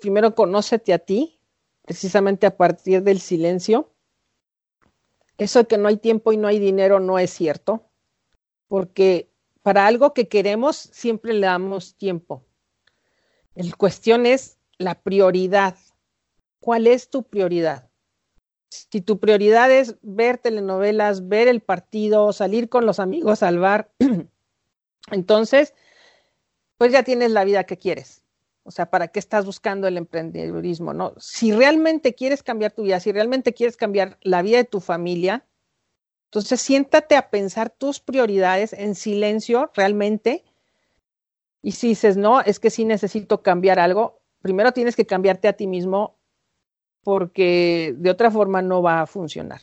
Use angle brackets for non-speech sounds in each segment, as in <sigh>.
primero conócete a ti, precisamente a partir del silencio. Eso de que no hay tiempo y no hay dinero no es cierto, porque para algo que queremos siempre le damos tiempo. La cuestión es la prioridad. ¿Cuál es tu prioridad? Si tu prioridad es ver telenovelas, ver el partido, salir con los amigos al bar, <clears throat> entonces, pues ya tienes la vida que quieres. O sea, ¿para qué estás buscando el emprendedurismo? No? Si realmente quieres cambiar tu vida, si realmente quieres cambiar la vida de tu familia, entonces siéntate a pensar tus prioridades en silencio realmente. Y si dices, no, es que sí necesito cambiar algo, primero tienes que cambiarte a ti mismo porque de otra forma no va a funcionar.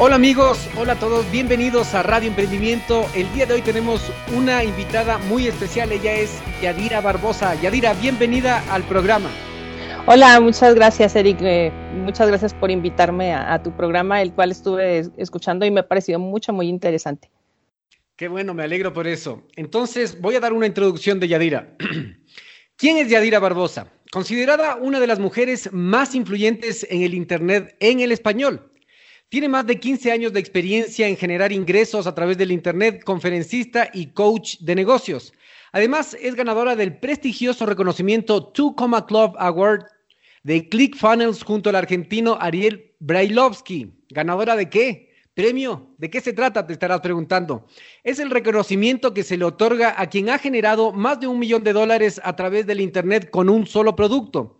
Hola amigos, hola a todos, bienvenidos a Radio Emprendimiento. El día de hoy tenemos una invitada muy especial, ella es Yadira Barbosa. Yadira, bienvenida al programa. Hola, muchas gracias Eric, eh, muchas gracias por invitarme a, tu programa, el cual estuve escuchando y me ha parecido mucho, muy interesante. Qué bueno, me alegro por eso. Entonces voy a dar una introducción de Yadira. <clears throat> ¿Quién es Yadira Barbosa? Considerada una de las mujeres más influyentes en el Internet en el español. Tiene más de 15 años de experiencia en generar ingresos a través del Internet, conferencista y coach de negocios. Además, es ganadora del prestigioso reconocimiento Two Comma Club Award de ClickFunnels junto al argentino Ariel Brailovsky. ¿Ganadora de qué? Premio. ¿De qué se trata? Te estarás preguntando. Es el reconocimiento que se le otorga a quien ha generado más de un millón de dólares a través del Internet con un solo producto.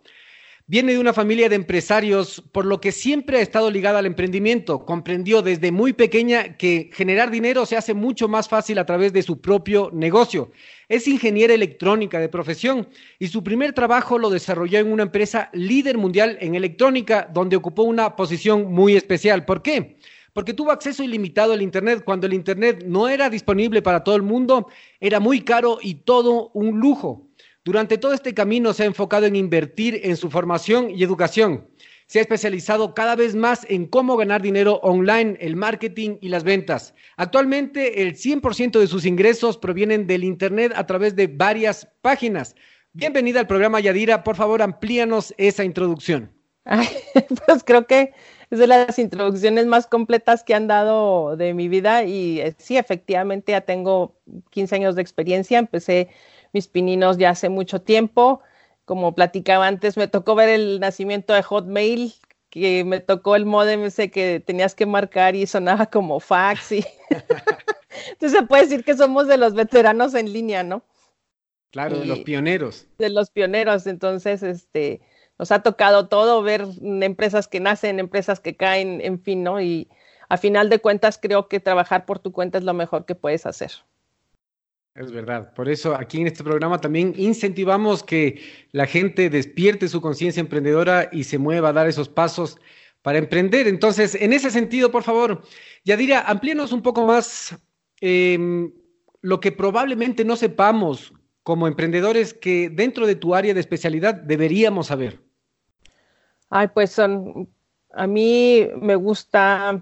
Viene de una familia de empresarios, por lo que siempre ha estado ligada al emprendimiento. Comprendió desde muy pequeña que generar dinero se hace mucho más fácil a través de su propio negocio. Es ingeniera electrónica de profesión y su primer trabajo lo desarrolló en una empresa líder mundial en electrónica, donde ocupó una posición muy especial. ¿Por qué? Porque tuvo acceso ilimitado al Internet cuando el Internet no era disponible para todo el mundo, era muy caro y todo un lujo. Durante todo este camino se ha enfocado en invertir en su formación y educación. Se ha especializado cada vez más en cómo ganar dinero online, el marketing y las ventas. Actualmente el 100% de sus ingresos provienen del Internet a través de varias páginas. Bienvenida al programa Yadira. Por favor, amplíanos esa introducción. <laughs> pues creo que es de las introducciones más completas que han dado de mi vida y eh, sí, efectivamente ya tengo 15 años de experiencia. Empecé mis pininos ya hace mucho tiempo. Como platicaba antes, me tocó ver el nacimiento de Hotmail, que me tocó el modem ese que tenías que marcar y sonaba como fax. Y... <laughs> Entonces se puede decir que somos de los veteranos en línea, ¿no? Claro, de los pioneros. De los pioneros. Entonces, este, nos ha tocado todo, ver empresas que nacen, empresas que caen, en fin, ¿no? Y a final de cuentas creo que trabajar por tu cuenta es lo mejor que puedes hacer. Es verdad. Por eso aquí en este programa también incentivamos que la gente despierte su conciencia emprendedora y se mueva a dar esos pasos para emprender. Entonces, en ese sentido, por favor, Yadira, amplíenos un poco más em, lo que probablemente no sepamos como emprendedores que dentro de tu área de especialidad deberíamos saber. Ay, pues a mí me gusta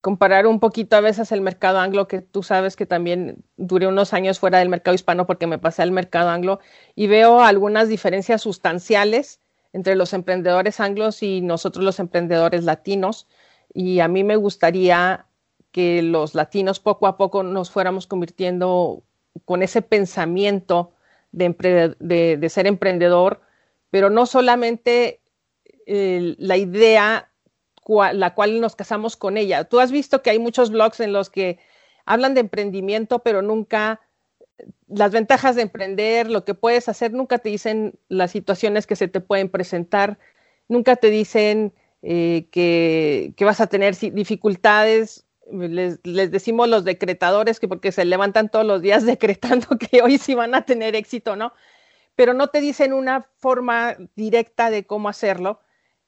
comparar un poquito a veces el mercado anglo, que tú sabes que también duré unos años fuera del mercado hispano porque me pasé al mercado anglo y veo algunas diferencias sustanciales entre los emprendedores anglos y nosotros los emprendedores latinos. Y a mí me gustaría que los latinos poco a poco nos fuéramos convirtiendo con ese pensamiento de, ser emprendedor, pero no solamente eh, la idea la cual nos casamos con ella. Tú has visto que hay muchos blogs en los que hablan de emprendimiento, pero nunca las ventajas de emprender, lo que puedes hacer, nunca te dicen las situaciones que se te pueden presentar, nunca te dicen eh, que, vas a tener dificultades. Les, les, decimos los decretadores que porque se levantan todos los días <laughs> decretando que hoy sí van a tener éxito, ¿no? Pero no te dicen una forma directa de cómo hacerlo.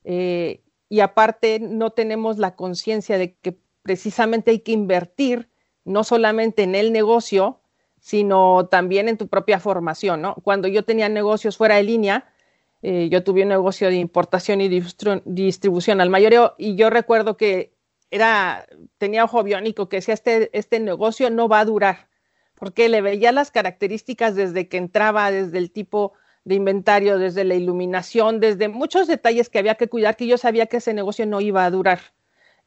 Eh, y aparte no tenemos la conciencia de que precisamente hay que invertir no solamente en el negocio, sino también en tu propia formación, ¿no? Cuando yo tenía negocios fuera de línea, eh, yo tuve un negocio de importación y distribución al mayoreo y yo recuerdo que era, tenía ojo biónico que decía, este, este negocio no va a durar, porque le veía las características desde que entraba, desde el tipo de inventario, desde la iluminación, desde muchos detalles que había que cuidar, que yo sabía que ese negocio no iba a durar.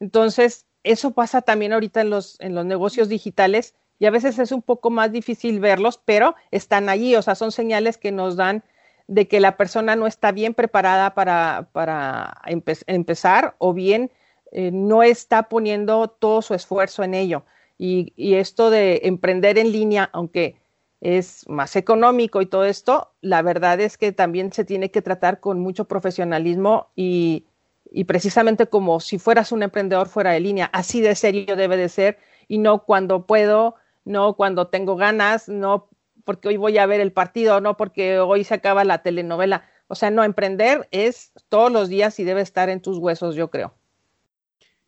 Entonces, eso pasa también ahorita en los, en los negocios digitales y a veces es un poco más difícil verlos, pero están allí, o sea, son señales que nos dan de que la persona no está bien preparada para, para empezar o bien eh, no está poniendo todo su esfuerzo en ello. Y, y esto de emprender en línea, aunque es más económico y todo esto, la verdad es que también se tiene que tratar con mucho profesionalismo y, precisamente como si fueras un emprendedor fuera de línea, así de serio debe de ser y no cuando puedo, no cuando tengo ganas, no porque hoy voy a ver el partido, no porque hoy se acaba la telenovela. O sea, no, emprender es todos los días y debe estar en tus huesos, yo creo.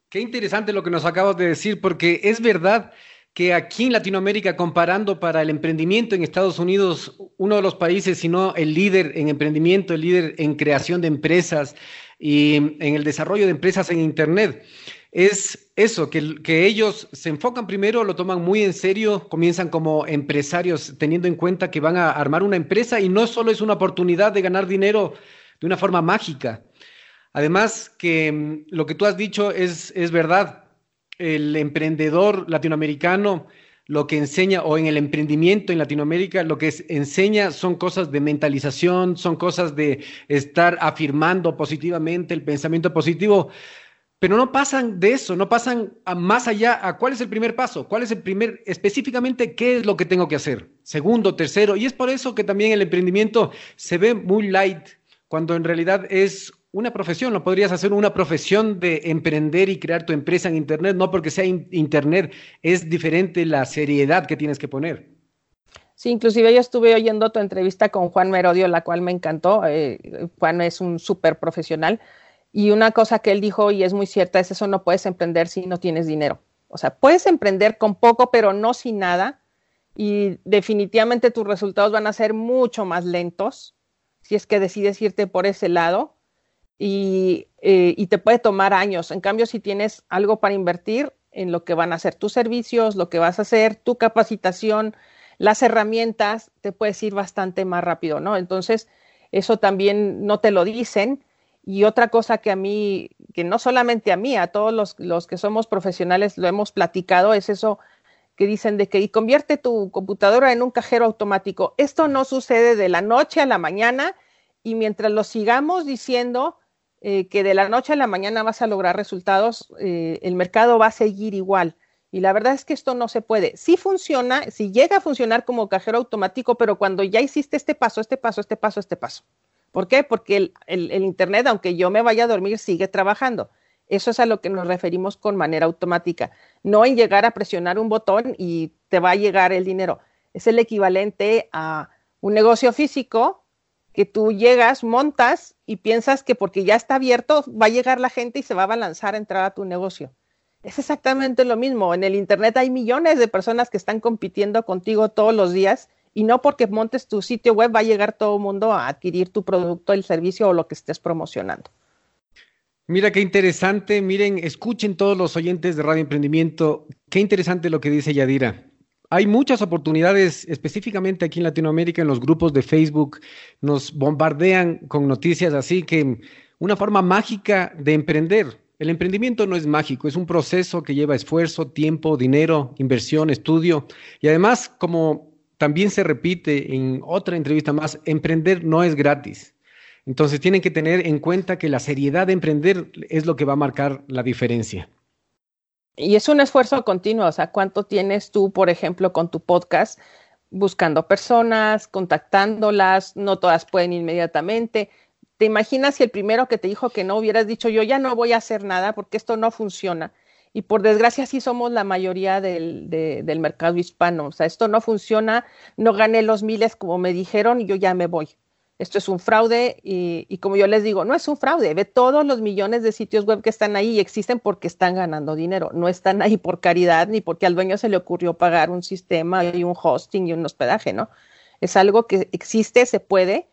Qué interesante lo que nos acabas de decir, porque es verdad que aquí en Latinoamérica, comparando para el emprendimiento en Estados Unidos, uno de los países, si no el líder en emprendimiento, el líder en creación de empresas y en el desarrollo de empresas en Internet, es eso, que, que ellos se enfocan primero, lo toman muy en serio, comienzan como empresarios teniendo en cuenta que van a armar una empresa y no solo es una oportunidad de ganar dinero de una forma mágica. Además, que mm, lo que tú has dicho es, es verdad el emprendedor latinoamericano lo que enseña, o en el emprendimiento en Latinoamérica, lo que enseña son cosas de mentalización, son cosas de estar afirmando positivamente el pensamiento positivo, pero no pasan de eso, no pasan más allá a cuál es el primer paso, cuál es el primer, específicamente qué es lo que tengo que hacer, segundo, tercero, y es por eso que también el emprendimiento se ve muy light, cuando en realidad es una profesión, lo podrías hacer una profesión de emprender y crear tu empresa en Internet, no porque sea Internet, es diferente la seriedad que tienes que poner. Sí, inclusive yo estuve oyendo tu entrevista con Juan Merodio, la cual me encantó. Eh, Juan es un súper profesional. Y una cosa que él dijo, y es muy cierta, es eso no puedes emprender si no tienes dinero. O sea, puedes emprender con poco, pero no sin nada. Y definitivamente tus resultados van a ser mucho más lentos si es que decides irte por ese lado y, eh, y, te puede tomar años. En cambio, si tienes algo para invertir en lo que van a ser tus servicios, lo que vas a hacer, tu capacitación, las herramientas, te puedes ir bastante más rápido, ¿no? Entonces, eso también no te lo dicen. Y otra cosa que a mí, que no solamente a mí, a todos los, los que somos profesionales lo hemos platicado, es eso que dicen de que y convierte tu computadora en un cajero automático. Esto no sucede de la noche a la mañana y mientras lo sigamos diciendo, eh, que de la noche a la mañana vas a lograr resultados, eh, el mercado va a seguir igual. Y la verdad es que esto no se puede. Sí funciona, si llega a funcionar como cajero automático, pero cuando ya hiciste este paso, este paso, este paso, este paso. ¿Por qué? Porque el, el Internet, aunque yo me vaya a dormir, sigue trabajando. Eso es a lo que nos referimos con manera automática, no en llegar a presionar un botón y te va a llegar el dinero. Es el equivalente a un negocio físico que tú llegas, montas y piensas que porque ya está abierto va a llegar la gente y se va a lanzar a entrar a tu negocio. Es exactamente lo mismo. En el Internet hay millones de personas que están compitiendo contigo todos los días y no porque montes tu sitio web va a llegar todo el mundo a adquirir tu producto, el servicio o lo que estés promocionando. Mira qué interesante, miren, escuchen todos los oyentes de Radio Emprendimiento, qué interesante lo que dice Yadira. Hay muchas oportunidades, específicamente aquí en Latinoamérica, en los grupos de Facebook, nos bombardean con noticias así que una forma mágica de emprender. El emprendimiento no es mágico, es un proceso que lleva esfuerzo, tiempo, dinero, inversión, estudio y además, como también se repite en otra entrevista más, emprender no es gratis. Entonces tienen que tener en cuenta que la seriedad de emprender es lo que va a marcar la diferencia. Y es un esfuerzo continuo, o sea, ¿cuánto tienes tú, por ejemplo, con tu podcast? Buscando personas, contactándolas, no todas pueden inmediatamente. ¿Te imaginas si el primero que te dijo que no hubieras dicho yo ya no voy a hacer nada porque esto no funciona? Y por desgracia sí somos la mayoría del, del mercado hispano. O sea, esto no funciona, no gané los miles como me dijeron y yo ya me voy esto es un fraude y, como yo les digo, no es un fraude, ve todos los millones de sitios web que están ahí y existen porque están ganando dinero, no están ahí por caridad ni porque al dueño se le ocurrió pagar un sistema y un hosting y un hospedaje, ¿no? Es algo que existe, se puede,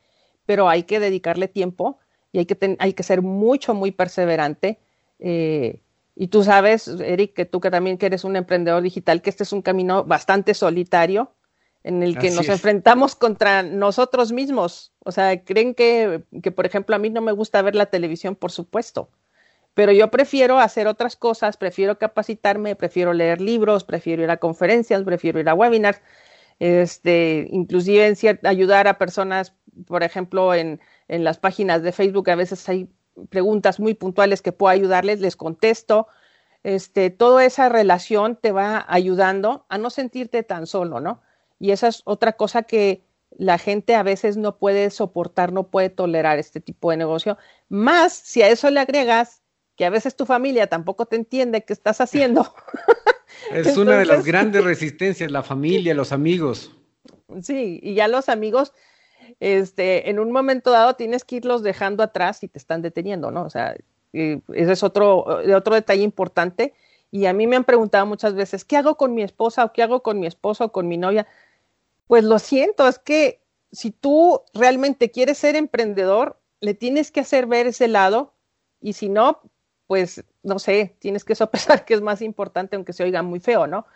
pero hay que dedicarle tiempo y hay que, hay que ser mucho, muy perseverante. Eh, y tú sabes, Eric, que tú que también eres un emprendedor digital, que este es un camino bastante solitario, en el que nos enfrentamos contra nosotros mismos. O sea, creen que, que, por ejemplo, a mí no me gusta ver la televisión, por supuesto, pero yo prefiero hacer otras cosas, prefiero capacitarme, prefiero leer libros, prefiero ir a conferencias, prefiero ir a webinars, este, inclusive en ayudar a personas, por ejemplo, en, en las páginas de Facebook, a veces hay preguntas muy puntuales que puedo ayudarles, les contesto. Este, toda esa relación te va ayudando a no sentirte tan solo, ¿no? Y esa es otra cosa que la gente a veces no puede soportar, no puede tolerar este tipo de negocio. Más si a eso le agregas que a veces tu familia tampoco te entiende qué estás haciendo. <laughs> es una de las grandes <laughs> resistencias, la familia, los amigos. Sí, y ya los amigos, este, en un momento dado tienes que irlos dejando atrás y te están deteniendo, ¿no? O sea, ese es otro, otro detalle importante. Y a mí me han preguntado muchas veces, ¿qué hago con mi esposa o qué hago con mi esposo o con mi novia? Pues lo siento, es que si tú realmente quieres ser emprendedor, le tienes que hacer ver ese lado y si no, pues no sé, tienes que sopesar <laughs> que es más importante, aunque se oiga muy feo, ¿no?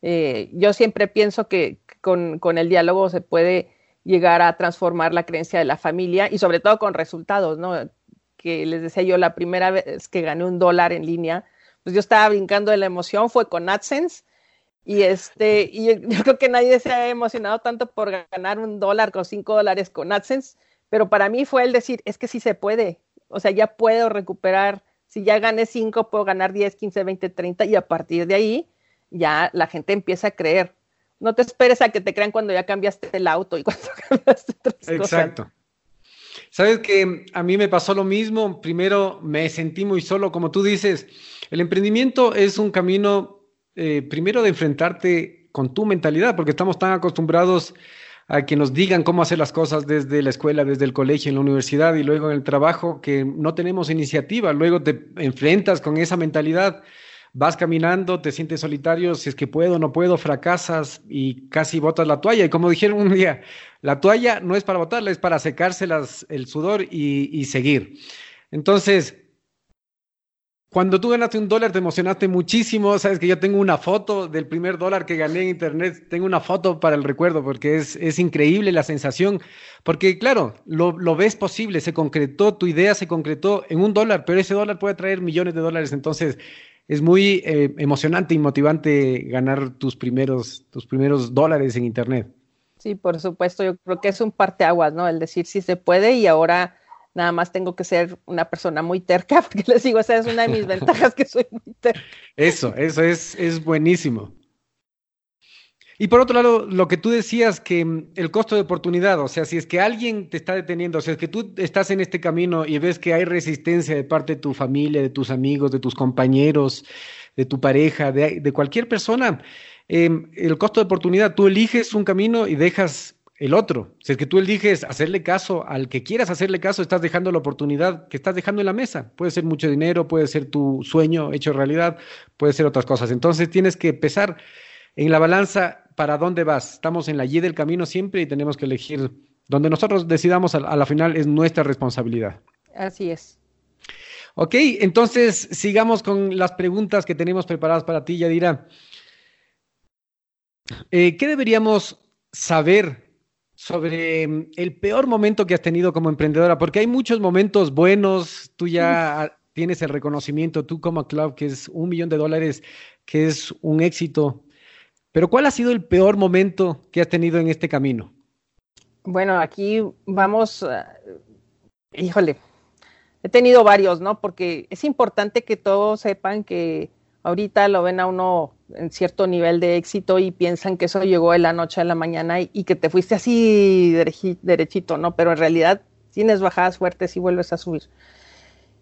Eh, yo siempre pienso que con, con, el diálogo se puede llegar a transformar la creencia de la familia y sobre todo con resultados, ¿no? Que les decía yo, la primera vez que gané un dólar en línea, pues yo estaba brincando de la emoción, fue con AdSense y este, y <laughs> yo, creo que nadie se ha emocionado tanto por ganar un dólar con cinco dólares con AdSense, pero para mí fue el decir, es que sí se puede, o sea, ya puedo recuperar, si ya gané cinco, puedo ganar 10, 15, 20, 30 y a partir de ahí ya la gente empieza a creer. No te esperes a que te crean cuando ya cambiaste el auto y <laughs> cuando cambiaste otras Exacto. Sabes que a mí me pasó lo mismo. Primero me sentí muy solo, como tú dices. El emprendimiento es un camino eh, primero de enfrentarte con tu mentalidad, porque estamos tan acostumbrados a que nos digan cómo hacer las cosas desde la escuela, desde el colegio, en la universidad y luego en el trabajo, que no tenemos iniciativa. Luego te enfrentas con esa mentalidad, vas caminando, te sientes solitario, si es que puedo, no puedo, fracasas y casi botas la toalla. Y como dijeron un día, la toalla no es para botarla, es para secárselas el sudor y seguir. Entonces, cuando tú ganaste un dólar te emocionaste muchísimo. Sabes que yo tengo una foto del primer dólar que gané en internet. Tengo una foto para el recuerdo porque es, es increíble la sensación. Porque claro, lo, lo, ves posible, se concretó, tu idea se concretó en un dólar, pero ese dólar puede traer millones de dólares. Entonces es muy eh, emocionante y motivante ganar tus primeros, tus primeros dólares en internet. Sí, por supuesto. Yo creo que es un parteaguas, ¿no? El decir si se puede y ahora Nada más tengo que ser una persona muy terca, <laughs> porque les digo, esa es una de mis <laughs> ventajas, que soy muy terca. Eso, eso es, es buenísimo. Y por otro lado, lo que tú decías, que mm, el costo de oportunidad, o sea, si es que alguien te está deteniendo, o sea, es que tú estás en este camino y ves que hay resistencia de parte de tu familia, de tus amigos, de tus compañeros, de tu pareja, de, de cualquier persona, em, el costo de oportunidad, tú eliges un camino y dejas el otro. Si es que tú eliges hacerle caso al que quieras hacerle caso, estás dejando la oportunidad que estás dejando en la mesa. Puede ser mucho dinero, puede ser tu sueño hecho realidad, puede ser otras cosas. Entonces tienes que pesar en la balanza para dónde vas. Estamos en la Y del camino siempre y tenemos que elegir donde nosotros decidamos a, la final es nuestra responsabilidad. Así es. Ok, entonces sigamos con las preguntas que tenemos preparadas para ti, Yadira. Eh, ¿Qué deberíamos saber sobre mm, el peor momento que has tenido como emprendedora? Porque hay muchos momentos buenos, tú ya tienes el reconocimiento, tú como club, que es un millón de dólares, que es un éxito. Pero ¿cuál ha sido el peor momento que has tenido en este camino? Bueno, aquí vamos, uh, híjole, he tenido varios, ¿no? Porque es importante que todos sepan que ahorita lo ven a uno en cierto nivel de éxito y piensan que eso llegó de la noche a la mañana y, que te fuiste así derechito, ¿no? Pero en realidad tienes bajadas fuertes y vuelves a subir.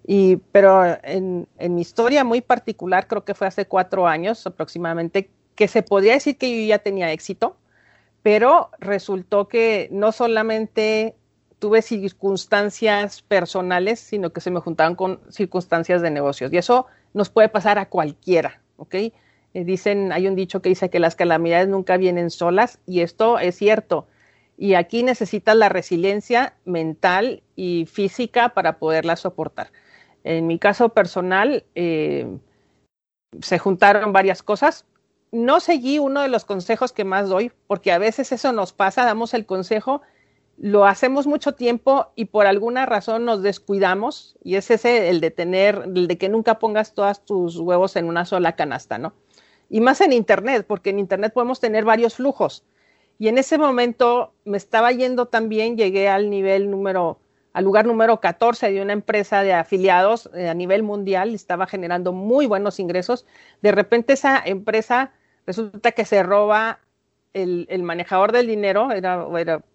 Y, pero en, en, mi historia muy particular, creo que fue hace cuatro años aproximadamente, que se podría decir que yo ya tenía éxito, pero resultó que no solamente tuve circunstancias personales, sino que se me juntaban con circunstancias de negocios. Y eso nos puede pasar a cualquiera, ¿ok? Eh, dicen, hay un dicho que dice que las calamidades nunca vienen solas y esto es cierto. Y aquí necesitas la resiliencia mental y física para poderla soportar. En mi caso personal, eh, se juntaron varias cosas. No seguí uno de los consejos que más doy, porque a veces eso nos pasa, damos el consejo lo hacemos mucho tiempo y por alguna razón nos descuidamos y es ese el de tener, el de que nunca pongas todos tus huevos en una sola canasta, ¿no? Y más en Internet, porque en Internet podemos tener varios flujos. Y en ese momento me estaba yendo también, llegué al nivel número, al lugar número 14 de una empresa de afiliados eh, a nivel mundial, estaba generando muy buenos ingresos. De repente esa empresa resulta que se roba el, manejador del dinero, era,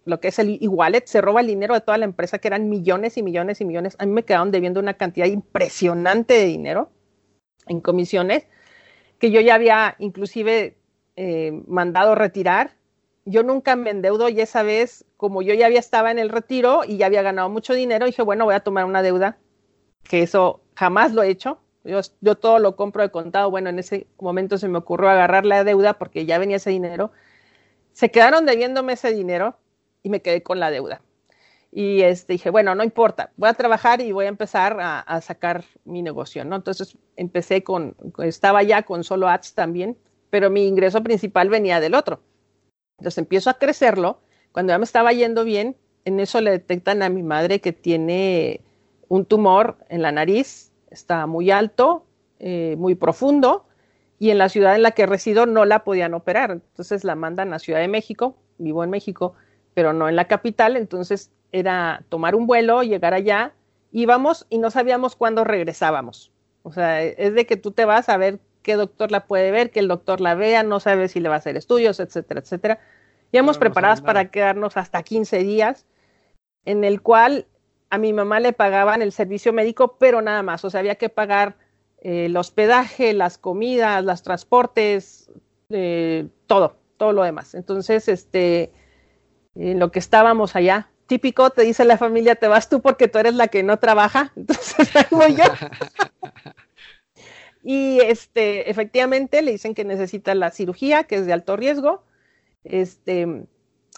lo que es el e-wallet, se roba el dinero de toda la empresa, que eran millones y millones y millones. A mí me quedaron debiendo una cantidad impresionante de dinero en comisiones, que yo ya había inclusive eh, mandado retirar. Yo nunca me endeudo y esa vez, como yo ya había estaba en el retiro y ya había ganado mucho dinero, dije, bueno, voy a tomar una deuda, que eso jamás lo he hecho. Yo, yo todo lo compro de contado. Bueno, en ese momento se me ocurrió agarrar la deuda porque ya venía ese dinero se quedaron debiéndome ese dinero y me quedé con la deuda. Y este, dije, bueno, no importa, voy a trabajar y voy a empezar a, sacar mi negocio, ¿no? Entonces empecé con, estaba ya con solo ads también, pero mi ingreso principal venía del otro. Entonces empiezo a crecerlo. Cuando ya me estaba yendo bien, en eso le detectan a mi madre que tiene un tumor en la nariz, está muy alto, eh, muy profundo, y en la ciudad en la que resido no la podían operar. Entonces la mandan a Ciudad de México, vivo en México, pero no en la capital, entonces era tomar un vuelo, llegar allá, íbamos y no sabíamos cuándo regresábamos. O sea, es de que tú te vas a ver qué doctor la puede ver, que el doctor la vea, no sabes si le va a hacer estudios, etcétera, etcétera. hemos preparados para quedarnos hasta 15 días, en el cual a mi mamá le pagaban el servicio médico, pero nada más, o sea, había que pagar el hospedaje, las comidas, los transportes, eh, todo, todo lo demás. Entonces, este, en lo que estábamos allá, típico, te dice la familia, te vas tú porque tú eres la que no trabaja, <laughs> entonces voy yo. <laughs> y este, efectivamente le dicen que necesita la cirugía, que es de alto riesgo. Este,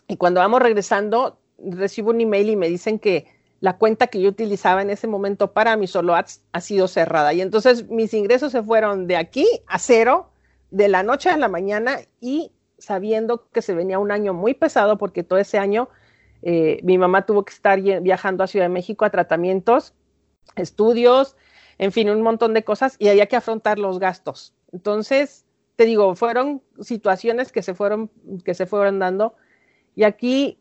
y cuando vamos regresando, recibo un email y me dicen que la cuenta que yo utilizaba en ese momento para mi solo ads ha sido cerrada. Y entonces mis ingresos se fueron de aquí a cero, de la noche a la mañana y sabiendo que se venía un año muy pesado porque todo ese año eh, mi mamá tuvo que estar viajando a Ciudad de México a tratamientos, estudios, en fin, un montón de cosas y había que afrontar los gastos. Entonces, te digo, fueron situaciones que se fueron, que se fueron dando. Y aquí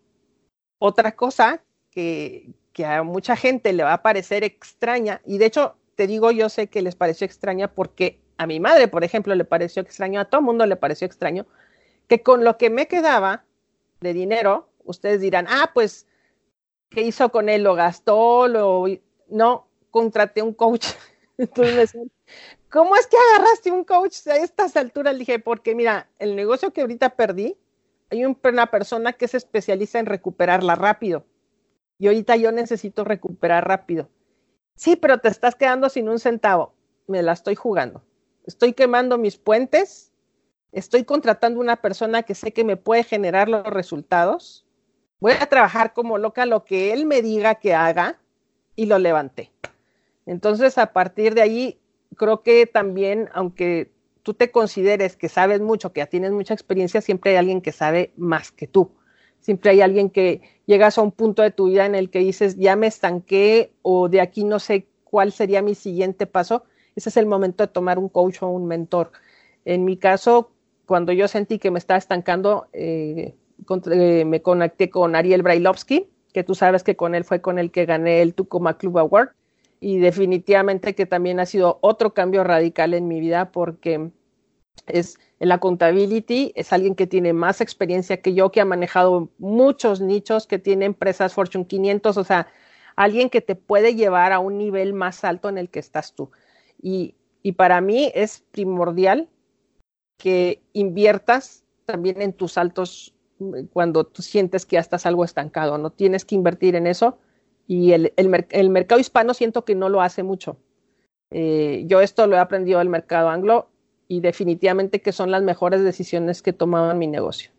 otra cosa que, que a mucha gente le va a parecer extraña, y de hecho, te digo, yo sé que les pareció extraña porque a mi madre, por ejemplo, le pareció extraño, a todo mundo le pareció extraño, que con lo que me quedaba de dinero, ustedes dirán, ah, pues, ¿qué hizo con él? ¿Lo gastó? ¿Lo... No, contraté un coach. <laughs> Entonces ¿cómo es que agarraste un coach a estas alturas? Le dije, porque mira, el negocio que ahorita perdí, hay una persona que se especializa en recuperarla rápido y ahorita yo necesito recuperar rápido. Sí, pero te estás quedando sin un centavo. Me la estoy jugando. Estoy quemando mis puentes. Estoy contratando una persona que sé que me puede generar los resultados. Voy a trabajar como loca lo que él me diga que haga y lo levanté. Entonces, a partir de ahí, creo que también, aunque tú te consideres que sabes mucho, que ya tienes mucha experiencia, siempre hay alguien que sabe más que tú. Siempre hay alguien que llegas a un punto de tu vida en el que dices, ya me estanqué o de aquí no sé cuál sería mi siguiente paso. Ese es el momento de tomar un coach o un mentor. En mi caso, cuando yo sentí que me estaba estancando, eh, eh, me conecté con Ariel Brailovsky, que tú sabes que con él fue con el que gané el Tucumán Club Award y definitivamente que también ha sido otro cambio radical en mi vida porque es el accountability, es alguien que tiene más experiencia que yo, que ha manejado muchos nichos, que tiene empresas Fortune 500, o sea, alguien que te puede llevar a un nivel más alto en el que estás tú. Y, y para mí es primordial que inviertas también en tus saltos cuando tú sientes que ya estás algo estancado, no tienes que invertir en eso y el, el, mercado hispano siento que no lo hace mucho. Eh, yo esto lo he aprendido del mercado anglo y definitivamente que son las mejores decisiones que en mi negocio.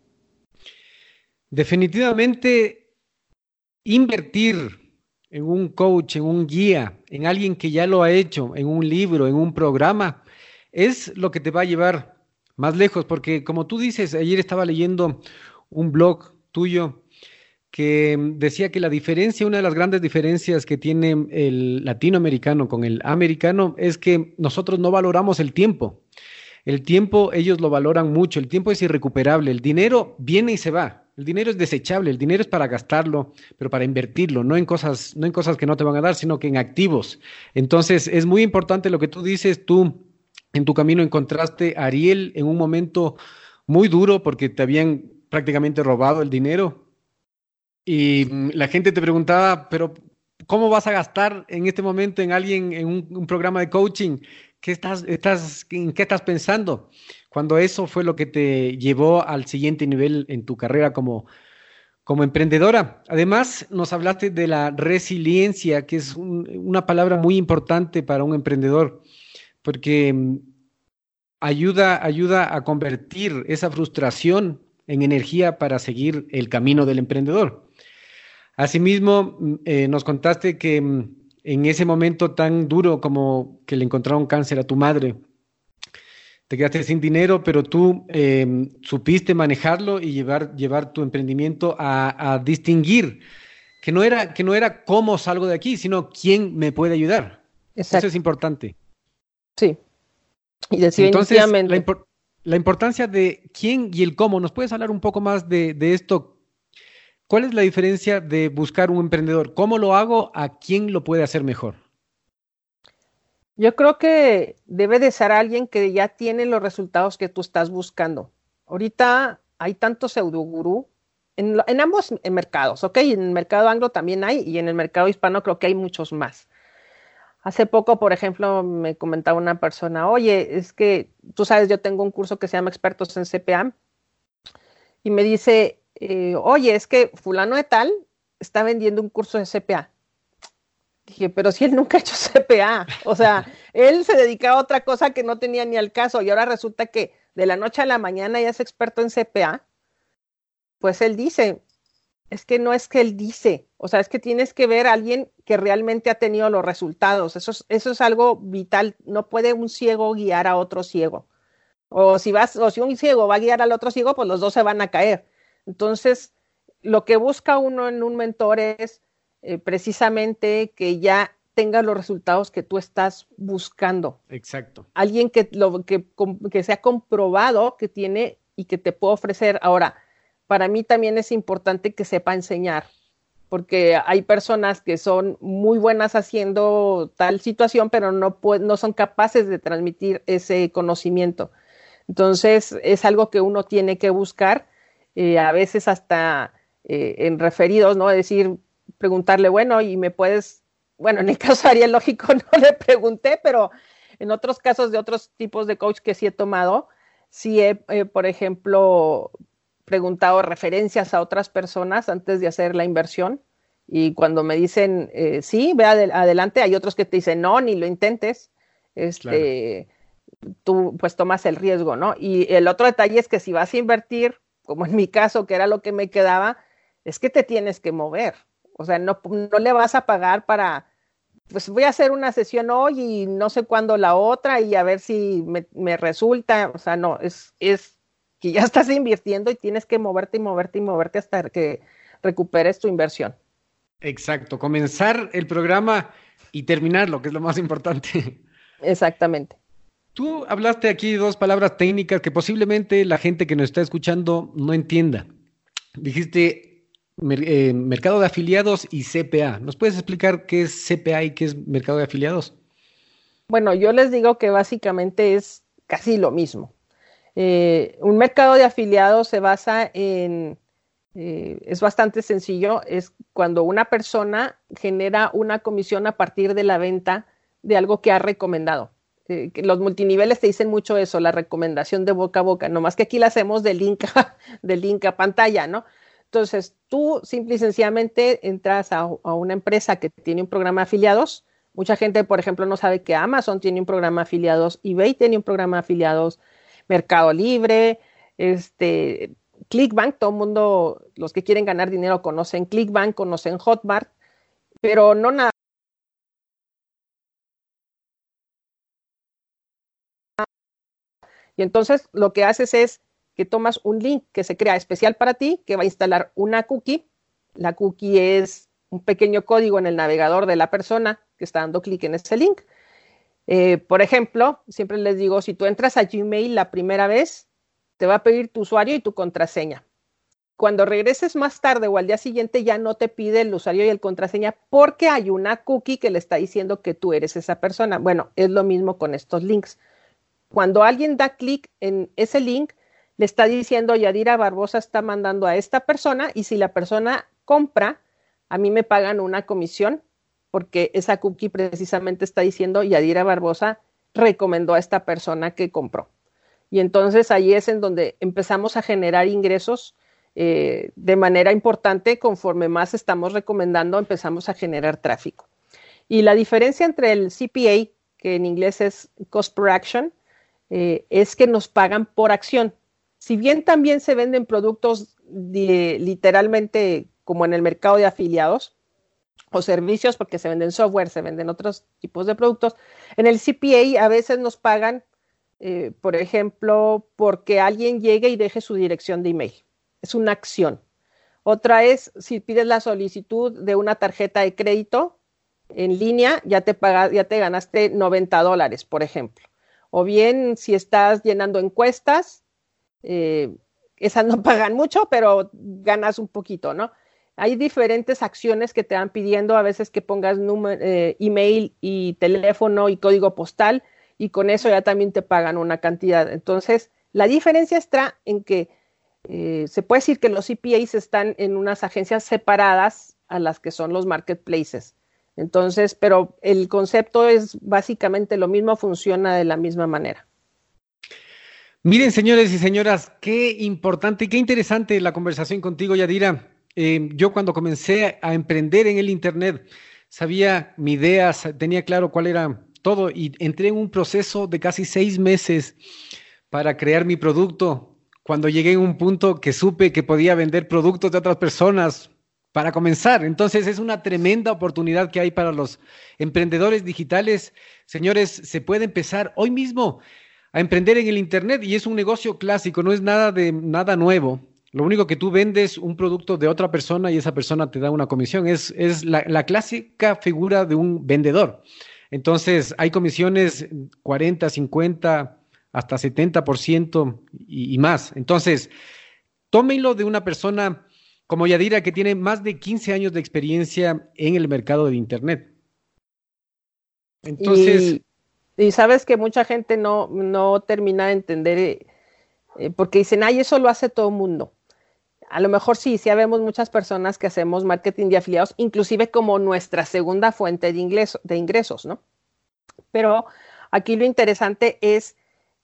Definitivamente invertir en un coach, en un guía, en alguien que ya lo ha hecho, en un libro, en un programa, es lo que te va a llevar más lejos, porque como tú dices, ayer estaba leyendo un blog tuyo que decía que la diferencia, una de las grandes diferencias que tiene el latinoamericano con el americano es que nosotros no valoramos el tiempo. El tiempo ellos lo valoran mucho, el tiempo es irrecuperable, el dinero viene y se va, el dinero es desechable, el dinero es para gastarlo, pero para invertirlo, no en cosas, no en cosas que no te van a dar, sino que en activos. Entonces, es muy importante lo que tú dices, tú en tu camino encontraste a Ariel en un momento muy duro porque te habían prácticamente robado el dinero, y mm, la gente te preguntaba, pero ¿cómo vas a gastar en este momento en alguien, en un, programa de coaching? ¿Qué estás, estás, ¿En qué estás pensando? Cuando eso fue lo que te llevó al siguiente nivel en tu carrera como, como emprendedora. Además, nos hablaste de la resiliencia, que es una palabra muy importante para un emprendedor, porque mm, ayuda, ayuda a convertir esa frustración en energía para seguir el camino del emprendedor. Asimismo, mm, eh, nos contaste que mm, en ese momento tan duro como que le encontraron cáncer a tu madre, te quedaste sin dinero, pero tú em, supiste manejarlo y llevar, llevar tu emprendimiento a, distinguir que no, era, que no era cómo salgo de aquí, sino quién me puede ayudar. Eso es importante. Sí. Y definitivamente. Entonces, la, importancia de quién y el cómo. ¿Nos puedes hablar un poco más de, de esto? ¿Cuál es la diferencia de buscar un emprendedor? ¿Cómo lo hago? ¿A quién lo puede hacer mejor? Yo creo que debe de ser alguien que ya tiene los resultados que tú estás buscando. Ahorita hay tanto pseudogurú en, en ambos mercados, ¿ok? En el mercado anglo también hay y en el mercado hispano creo que hay muchos más. Hace poco, por ejemplo, me comentaba una persona, oye, es que tú sabes, yo tengo un curso que se llama Expertos en CPA y me dice, eh, oye, es que fulano de tal está vendiendo un curso de CPA. Dije, pero si él nunca ha hecho <laughs> CPA, o sea, él se dedicaba a otra cosa que no tenía ni al caso y ahora resulta que de la noche a la mañana ya es experto en CPA. Pues él dice, es que no es que él dice, o sea, es que tienes que ver a alguien que realmente ha tenido los resultados. Eso es, eso es algo vital. No puede un ciego guiar a otro ciego. O si vas, o si un ciego va a guiar al otro ciego, pues los dos se van a caer. Entonces, lo que busca uno en un mentor es eh, precisamente que ya tenga los resultados que tú estás buscando. Exacto. Alguien que, lo, que, que se ha comprobado que tiene y que te puede ofrecer. Ahora, para mí también es importante que sepa enseñar, porque hay personas que son muy buenas haciendo tal situación, pero no, no son capaces de transmitir ese conocimiento. Entonces, es algo que uno tiene que buscar eh, a veces hasta eh, en referidos, ¿no? Es decir, preguntarle, bueno, y me puedes, bueno, en el <laughs> caso de lógico, <laughs> no le pregunté, pero en otros casos de otros tipos de coach que sí he tomado, sí he, por ejemplo, preguntado referencias a otras personas antes de hacer la inversión. Y cuando me dicen, eh, sí, ve adelante, hay otros que te dicen, no, ni lo intentes. Este, tú pues tomas el riesgo, ¿no? Y el otro detalle es que si vas a invertir, como en mi caso, que era lo que me quedaba, es que te tienes que mover. O sea, no, no le vas a pagar para pues voy a hacer una sesión hoy y no sé cuándo la otra y a ver si me, resulta, o sea, no, es, es que ya estás invirtiendo y tienes que moverte y moverte y moverte hasta que recuperes tu inversión. Exacto, comenzar el programa y terminarlo, que es lo más importante. Exactamente. Tú hablaste aquí dos palabras técnicas que posiblemente la gente que nos está escuchando no entienda. Dijiste eh, mercado de afiliados y CPA. ¿Nos puedes explicar qué es CPA y qué es mercado de afiliados? Bueno, yo les digo que básicamente es casi lo mismo. Eh, un mercado de afiliados se basa en, eh, es bastante sencillo, es cuando una persona genera una comisión a partir de la venta de algo que ha recomendado. Eh, los multiniveles te dicen mucho eso, la recomendación de boca a boca, nomás que aquí la hacemos de link a, <laughs> de link a pantalla, ¿no? Entonces, tú simple y sencillamente entras a, a, una empresa que tiene un programa de afiliados. Mucha gente, por ejemplo, no sabe que Amazon tiene un programa de afiliados, eBay tiene un programa de afiliados, Mercado Libre, este, Clickbank, todo el mundo, los que quieren ganar dinero conocen Clickbank, conocen Hotmart, pero no nada Y entonces lo que haces es que tomas un link que se crea especial para ti, que va a instalar una cookie. La cookie es un pequeño código en el navegador de la persona que está dando clic en ese link. Eh, por ejemplo, siempre les digo, si tú entras a Gmail la primera vez, te va a pedir tu usuario y tu contraseña. Cuando regreses más tarde o al día siguiente ya no te pide el usuario y el contraseña porque hay una cookie que le está diciendo que tú eres esa persona. Bueno, es lo mismo con estos links. Cuando alguien da clic en ese link, le está diciendo Yadira Barbosa está mandando a esta persona y si la persona compra, a mí me pagan una comisión porque esa cookie precisamente está diciendo Yadira Barbosa recomendó a esta persona que compró. Y entonces ahí es en donde empezamos a generar ingresos eh, de manera importante, conforme más estamos recomendando, empezamos a generar tráfico. Y la diferencia entre el CPA, que en inglés es Cost Per Action, eh, es que nos pagan por acción. Si bien también se venden productos literalmente como en el mercado de afiliados o servicios, porque se venden software, se venden otros tipos de productos, en el CPA a veces nos pagan, eh, por ejemplo, porque alguien llegue y deje su dirección de email. Es una acción. Otra es si pides la solicitud de una tarjeta de crédito en línea, ya te, ya te ganaste 90 dólares, por ejemplo o bien si estás llenando encuestas, eh, esas no <laughs> pagan mucho, pero ganas un poquito, ¿no? Hay diferentes acciones que te van pidiendo, a veces que pongas eh, email y teléfono y código postal, y con eso ya también te pagan una cantidad. Entonces, la diferencia está en que eh, se puede decir que los CPAs están en unas agencias separadas a las que son los marketplaces. Entonces, pero el concepto es básicamente lo mismo, funciona de la misma manera. Miren, señores y señoras, qué importante y qué interesante la conversación contigo, Yadira. Eh, yo cuando comencé a emprender en el Internet, sabía mi idea, tenía claro cuál era todo y entré en un proceso de casi seis meses para crear mi producto. Cuando llegué a un punto que supe que podía vender productos de otras personas, para comenzar. Entonces es una tremenda oportunidad que hay para los emprendedores digitales. Señores, se puede empezar hoy mismo a emprender en el Internet y es un negocio clásico, no es nada de nada nuevo. Lo único que tú vendes un producto de otra persona y esa persona te da una comisión. Es, es la, clásica figura de un vendedor. Entonces hay comisiones 40, 50, hasta 70% y, y más. Entonces, tómenlo de una persona como Yadira, que tiene más de 15 años de experiencia en el mercado de Internet. Entonces... Y, sabes que mucha gente no, no termina de entender, eh, eh, porque dicen, ay, eso lo hace todo el mundo. A lo mejor sí, sí habemos muchas personas que hacemos marketing de afiliados, inclusive como nuestra segunda fuente de, de ingresos, ¿no? Pero aquí lo interesante es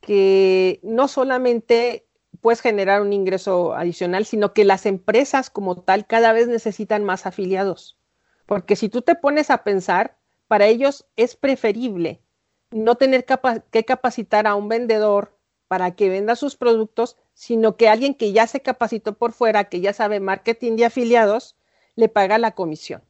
que no solamente puedes generar un ingreso adicional, sino que las empresas como tal cada vez necesitan más afiliados. Porque si tú te pones a pensar, para ellos es preferible no tener que capacitar a un vendedor para que venda sus productos, sino que alguien que ya se capacitó por fuera, que ya sabe marketing de afiliados, le paga la comisión.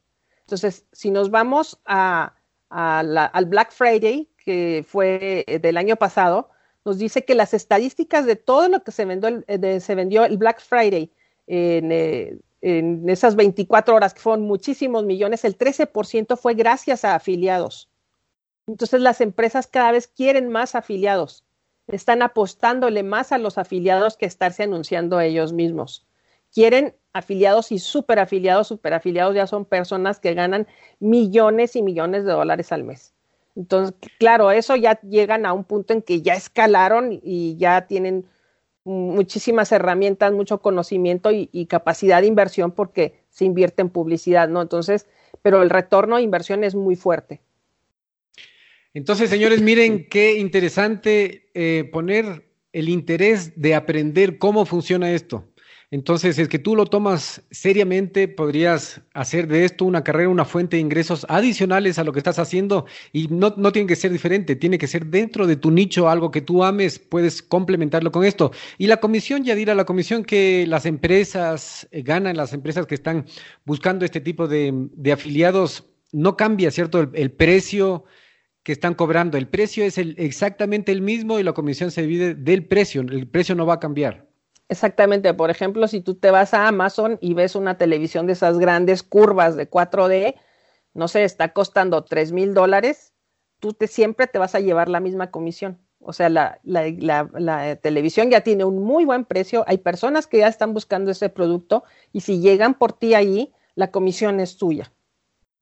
Entonces, si nos vamos a, al Black Friday, que fue eh, del año pasado, nos dice que las estadísticas de todo lo que se vendió, eh, se vendió el Black Friday en, en esas 24 horas, que fueron muchísimos millones, el 13% fue gracias a afiliados. Entonces las empresas cada vez quieren más afiliados, están apostándole más a los afiliados que estarse anunciando ellos mismos. Quieren afiliados y superafiliados, superafiliados ya son personas que ganan millones y millones de dólares al mes. Entonces, claro, eso ya llegan a un punto en que ya escalaron y ya tienen muchísimas herramientas, mucho conocimiento y, capacidad de inversión porque se invierte en publicidad, ¿no? Entonces, pero el retorno de inversión es muy fuerte. Entonces, señores, miren qué interesante eh, poner el interés de aprender cómo funciona esto. Entonces, es que tú lo tomas seriamente, podrías hacer de esto una carrera, una fuente de ingresos adicionales a lo que estás haciendo y no, no tiene que ser diferente, tiene que ser dentro de tu nicho, algo que tú ames, puedes complementarlo con esto. Y la comisión, Yadira, la comisión que las empresas eh, ganan, las empresas que están buscando este tipo de, afiliados, no cambia, ¿cierto? El, precio que están cobrando, el precio es el, exactamente el mismo y la comisión se divide del precio, el precio no va a cambiar. Exactamente, por ejemplo, si tú te vas a Amazon y ves una televisión de esas grandes curvas de 4D, no sé, está costando 3 mil dólares, tú te, siempre te vas a llevar la misma comisión. O sea, la, la, televisión ya tiene un muy buen precio, hay personas que ya están buscando ese producto y si llegan por ti ahí, la comisión es tuya.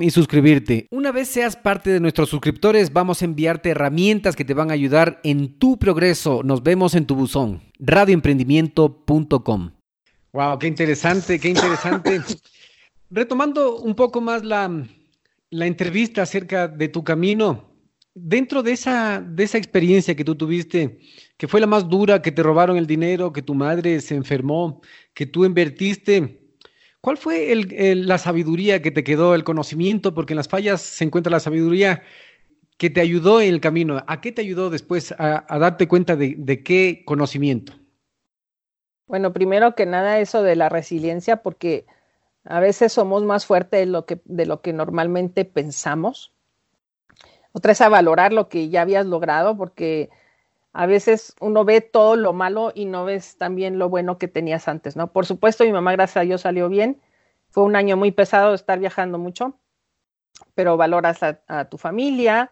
y suscribirte. Una vez seas parte de nuestros suscriptores, vamos a enviarte herramientas que te van a ayudar en tu progreso. Nos vemos en tu buzón. radioemprendimiento.com. Wow, qué interesante, qué interesante. <laughs> Retomando un poco más la, la entrevista acerca de tu camino, dentro de esa, de esa experiencia que tú tuviste, que fue la más dura, que te robaron el dinero, que tu madre se enfermó, que tú invertiste, ¿Cuál fue la sabiduría que te quedó, el conocimiento? Porque en las fallas se encuentra la sabiduría que te ayudó en el camino. ¿A qué te ayudó después a, darte cuenta de, qué conocimiento? Bueno, primero que nada eso de la resiliencia, porque a veces somos más fuertes de lo que, de lo que normalmente pensamos. Otra es a valorar lo que ya habías logrado, porque a veces uno ve todo lo malo y no ves también lo bueno que tenías antes, ¿no? Por supuesto, mi mamá, gracias a Dios, salió bien. Fue un año muy pesado estar viajando mucho, pero valoras a, tu familia,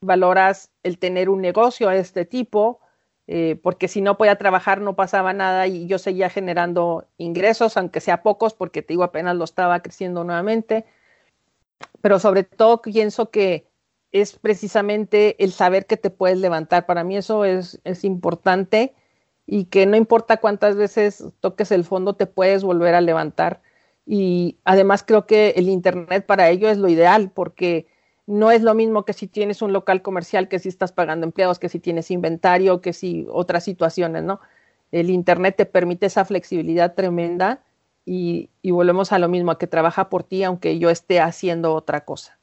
valoras el tener un negocio de este tipo, eh, porque si no podía trabajar no pasaba nada y yo seguía generando ingresos, aunque sea pocos, porque te digo, apenas lo estaba creciendo nuevamente. Pero sobre todo pienso que es precisamente el saber que te puedes levantar. Para mí eso es, es importante y que no importa cuántas veces toques el fondo, te puedes volver a levantar. Y además creo que el Internet para ello es lo ideal porque no es lo mismo que si tienes un local comercial, que si estás pagando empleados, que si tienes inventario, que si otras situaciones, ¿no? El Internet te permite esa flexibilidad tremenda y, y volvemos a lo mismo, a que trabaja por ti aunque yo esté haciendo otra cosa.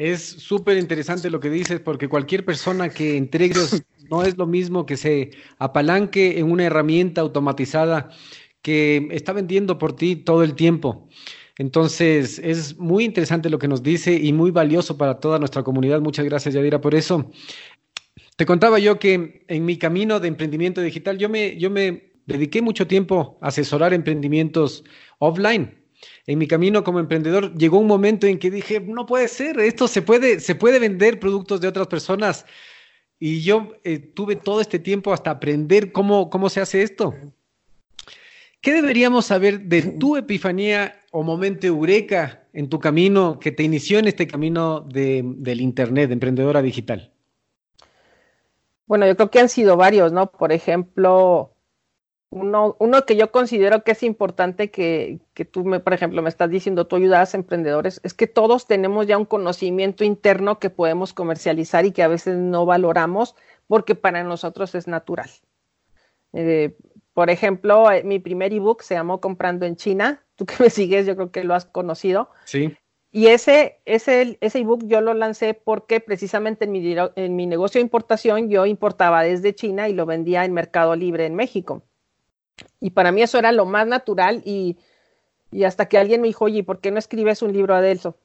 Es súper interesante lo que dices porque cualquier persona que entregue <laughs> no es lo mismo que se apalanque en una herramienta automatizada que está vendiendo por ti todo el tiempo. Entonces, es muy interesante lo que nos dice y muy valioso para toda nuestra comunidad. Muchas gracias, Yadira, por eso. Te contaba yo que en mi camino de emprendimiento digital, yo me, yo me dediqué mucho tiempo a asesorar emprendimientos offline. En mi camino como emprendedor llegó un momento en que dije, no puede ser, esto se puede, se puede vender productos de otras personas. Y yo eh, tuve todo este tiempo hasta aprender cómo, cómo se hace esto. ¿Qué deberíamos saber de tu epifanía o momento eureka en tu camino que te inició en este camino de, del Internet, de emprendedora digital? Bueno, yo creo que han sido varios, ¿no? Por ejemplo, uno, uno que yo considero que es importante que, que tú, me, por ejemplo, me estás diciendo, tú ayudas a emprendedores, es que todos tenemos ya un conocimiento interno que podemos comercializar y que a veces no valoramos porque para nosotros es natural. Eh, por ejemplo, eh, mi primer ebook se llamó Comprando en China. Tú que me <laughs> sigues, yo creo que lo has conocido. Sí. Y ese, ese, ese ebook yo lo lancé porque precisamente en mi, en mi negocio de importación yo importaba desde China y lo vendía en Mercado Libre en México. Y para mí eso era lo más natural y, y hasta que alguien me dijo, oye, ¿por qué no escribes un libro, Adelso?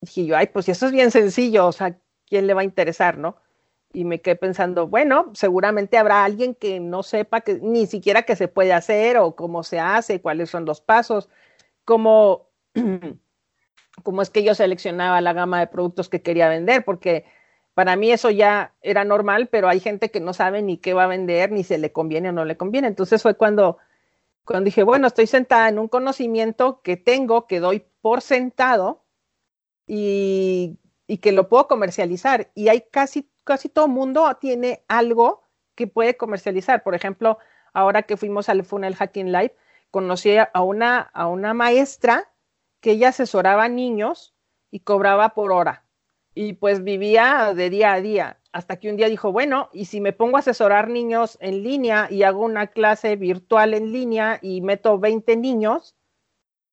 dije yo, ay, pues eso es bien sencillo, o sea, ¿quién le va a interesar, no? y me quedé pensando, bueno, seguramente habrá alguien que no sepa que ni siquiera que se puede hacer o cómo se hace, cuáles son los pasos, cómo, <clears throat> cómo es que yo seleccionaba la gama de productos que quería vender, porque para mí eso ya era normal, pero hay gente que no sabe ni qué va a vender, ni se le conviene o no le conviene. Entonces fue cuando, cuando dije, bueno, estoy sentada en un conocimiento que tengo, que doy por sentado y, y que lo puedo comercializar. Y hay casi casi todo mundo tiene algo que puede comercializar. Por ejemplo, ahora que fuimos al Funnel Hacking Live, conocí a una, a una maestra que ella asesoraba a niños y cobraba por hora. Y pues vivía de día a día, hasta que un día dijo, bueno, y si me pongo a asesorar niños en línea y hago una clase virtual en línea y meto 20 niños,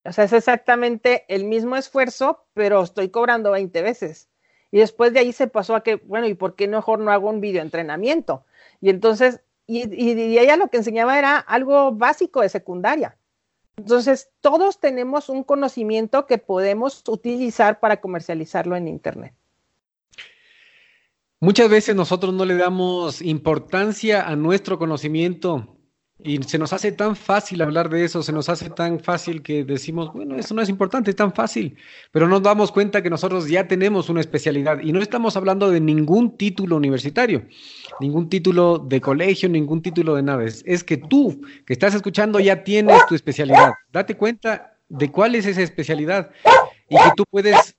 o sea, es exactamente el mismo esfuerzo, pero estoy cobrando 20 veces. Y después de ahí se pasó a que, bueno, ¿y por qué mejor no hago un videoentrenamiento? Y entonces, y, y, ella lo que enseñaba era algo básico de secundaria. Entonces, todos tenemos un conocimiento que podemos utilizar para comercializarlo en Internet. Muchas veces nosotros no le damos importancia a nuestro conocimiento y se nos hace tan fácil hablar de eso, se nos hace tan fácil que decimos, bueno, eso no es importante, es tan fácil, pero nos damos cuenta que nosotros ya tenemos una especialidad y no estamos hablando de ningún título universitario, ningún título de colegio, ningún título de naves. Es que tú, que estás escuchando, ya tienes tu especialidad. Date cuenta de cuál es esa especialidad y que tú puedes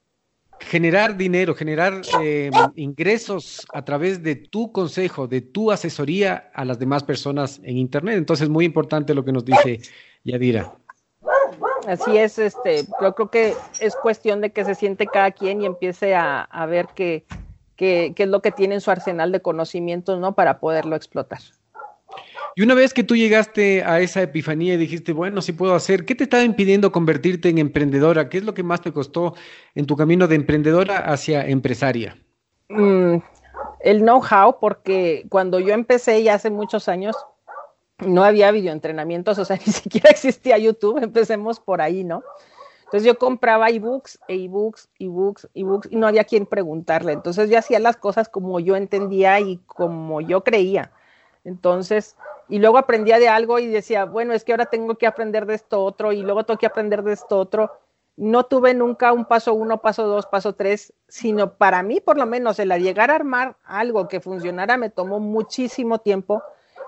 generar dinero, generar eh, ingresos a través de tu consejo, de tu asesoría a las demás personas en Internet. Entonces, muy importante lo que nos dice Yadira. Así es, este, yo creo que es cuestión de que se siente cada quien y empiece a, ver qué, qué es lo que tiene en su arsenal de conocimientos, ¿no? Para poderlo explotar. Y una vez que tú llegaste a esa epifanía y dijiste, bueno, sí puedo hacer, ¿qué te estaba impidiendo convertirte en emprendedora? ¿Qué es lo que más te costó en tu camino de emprendedora hacia empresaria? Mm, el know-how, porque cuando yo empecé ya hace muchos años, no había videoentrenamientos, <laughs> o sea, ni siquiera existía YouTube, empecemos por ahí, ¿no? Entonces yo compraba ebooks, e ebooks, ebooks, ebooks, y no había quien preguntarle. Entonces yo hacía las cosas como yo entendía y como yo creía. Entonces, y luego aprendía de algo y decía, bueno, es que ahora tengo que aprender de esto otro y luego tengo que aprender de esto otro. No tuve nunca un paso uno, paso dos, paso tres, sino para mí, por lo menos, el llegar a armar algo que funcionara me tomó muchísimo tiempo,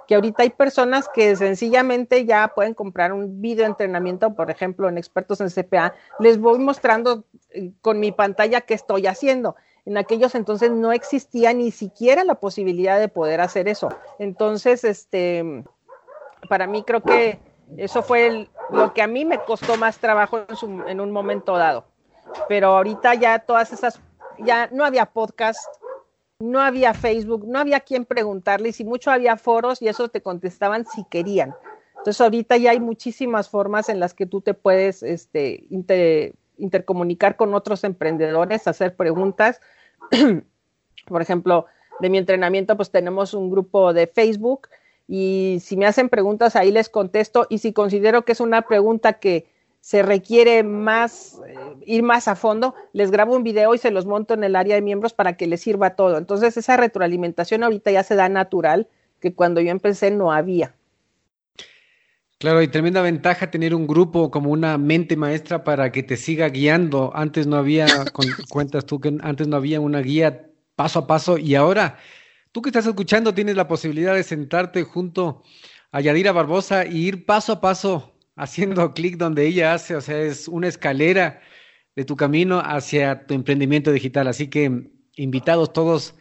que ahorita hay personas que sencillamente ya pueden comprar un video entrenamiento, por ejemplo, en expertos en CPA, les voy mostrando eh, con mi pantalla qué estoy haciendo en aquellos entonces no existía ni siquiera la posibilidad de poder hacer eso. Entonces, este, para mí creo que eso fue lo que a mí me costó más trabajo en, un momento dado. Pero ahorita ya todas esas, ya no había podcast, no había Facebook, no había quien preguntarle, y si mucho había foros y eso te contestaban si querían. Entonces ahorita ya hay muchísimas formas en las que tú te puedes este, intercomunicar con otros emprendedores, hacer preguntas. <clears throat> Por ejemplo, de mi entrenamiento, pues tenemos un grupo de Facebook y si me hacen preguntas ahí les contesto y si considero que es una pregunta que se requiere más, eh, ir más a fondo, les grabo un video y se los monto en el área de miembros para que les sirva todo. Entonces esa retroalimentación ahorita ya se da natural, que cuando yo empecé no había. Claro, y tremenda ventaja tener un grupo como una mente maestra para que te siga guiando. Antes no había, <laughs> cuentas tú que antes no había una guía paso a paso y ahora tú que estás escuchando tienes la posibilidad de sentarte junto a Yadira Barbosa y ir paso a paso haciendo <laughs> clic donde ella hace, o sea, es una escalera de tu camino hacia tu emprendimiento digital. Así que invitados todos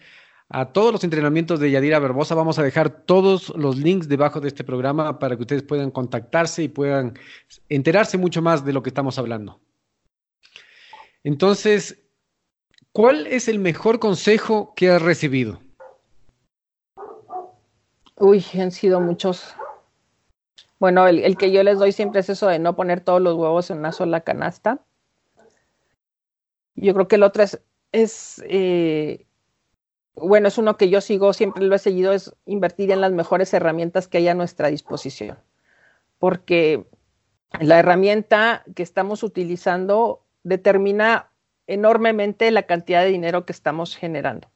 a todos los entrenamientos de Yadira Barbosa. Vamos a dejar todos los links debajo de este programa para que ustedes puedan contactarse y puedan enterarse mucho más de lo que estamos hablando. Entonces, ¿cuál es el mejor consejo que has recibido? Uy, han sido muchos. Bueno, el, que yo les doy siempre es eso de no poner todos los huevos en una sola canasta. Yo creo que el otro es, eh, bueno, es uno que yo sigo, siempre lo he seguido, es invertir en las mejores herramientas que hay a nuestra disposición. Porque la herramienta que estamos utilizando determina enormemente la cantidad de dinero que estamos generando.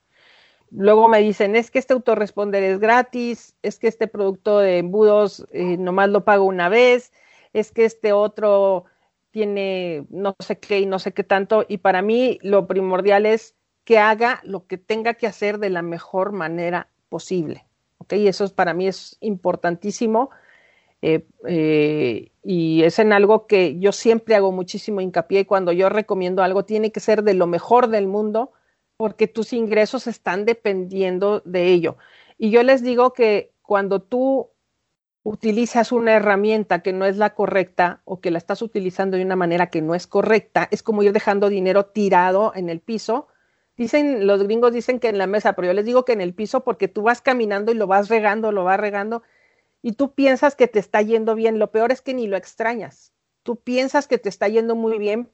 Luego me dicen, es que este autorresponder es gratis, es que este producto de embudos eh, nomás lo pago una vez, es que este otro tiene no sé qué y no sé qué tanto. Y para mí lo primordial es que haga lo que tenga que hacer de la mejor manera posible. ¿ok? Eso para mí es importantísimo eh, eh, y es en algo que yo siempre hago muchísimo hincapié y cuando yo recomiendo algo tiene que ser de lo mejor del mundo porque tus ingresos están dependiendo de ello. Y yo les digo que cuando tú utilizas una herramienta que no es la correcta o que la estás utilizando de una manera que no es correcta, es como ir dejando dinero tirado en el piso Dicen, los gringos dicen que en la mesa, pero yo les digo que en el piso porque tú vas caminando y lo vas regando, lo vas regando y tú piensas que te está yendo bien. Lo peor es que ni lo extrañas. Tú piensas que te está yendo muy bien,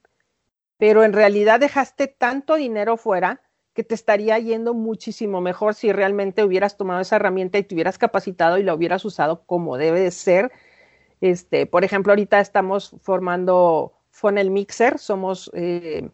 pero en realidad dejaste tanto dinero fuera que te estaría yendo muchísimo mejor si realmente hubieras tomado esa herramienta y te hubieras capacitado y la hubieras usado como debe de ser. Este, por ejemplo, ahorita estamos formando Funnel Mixer, somos eh,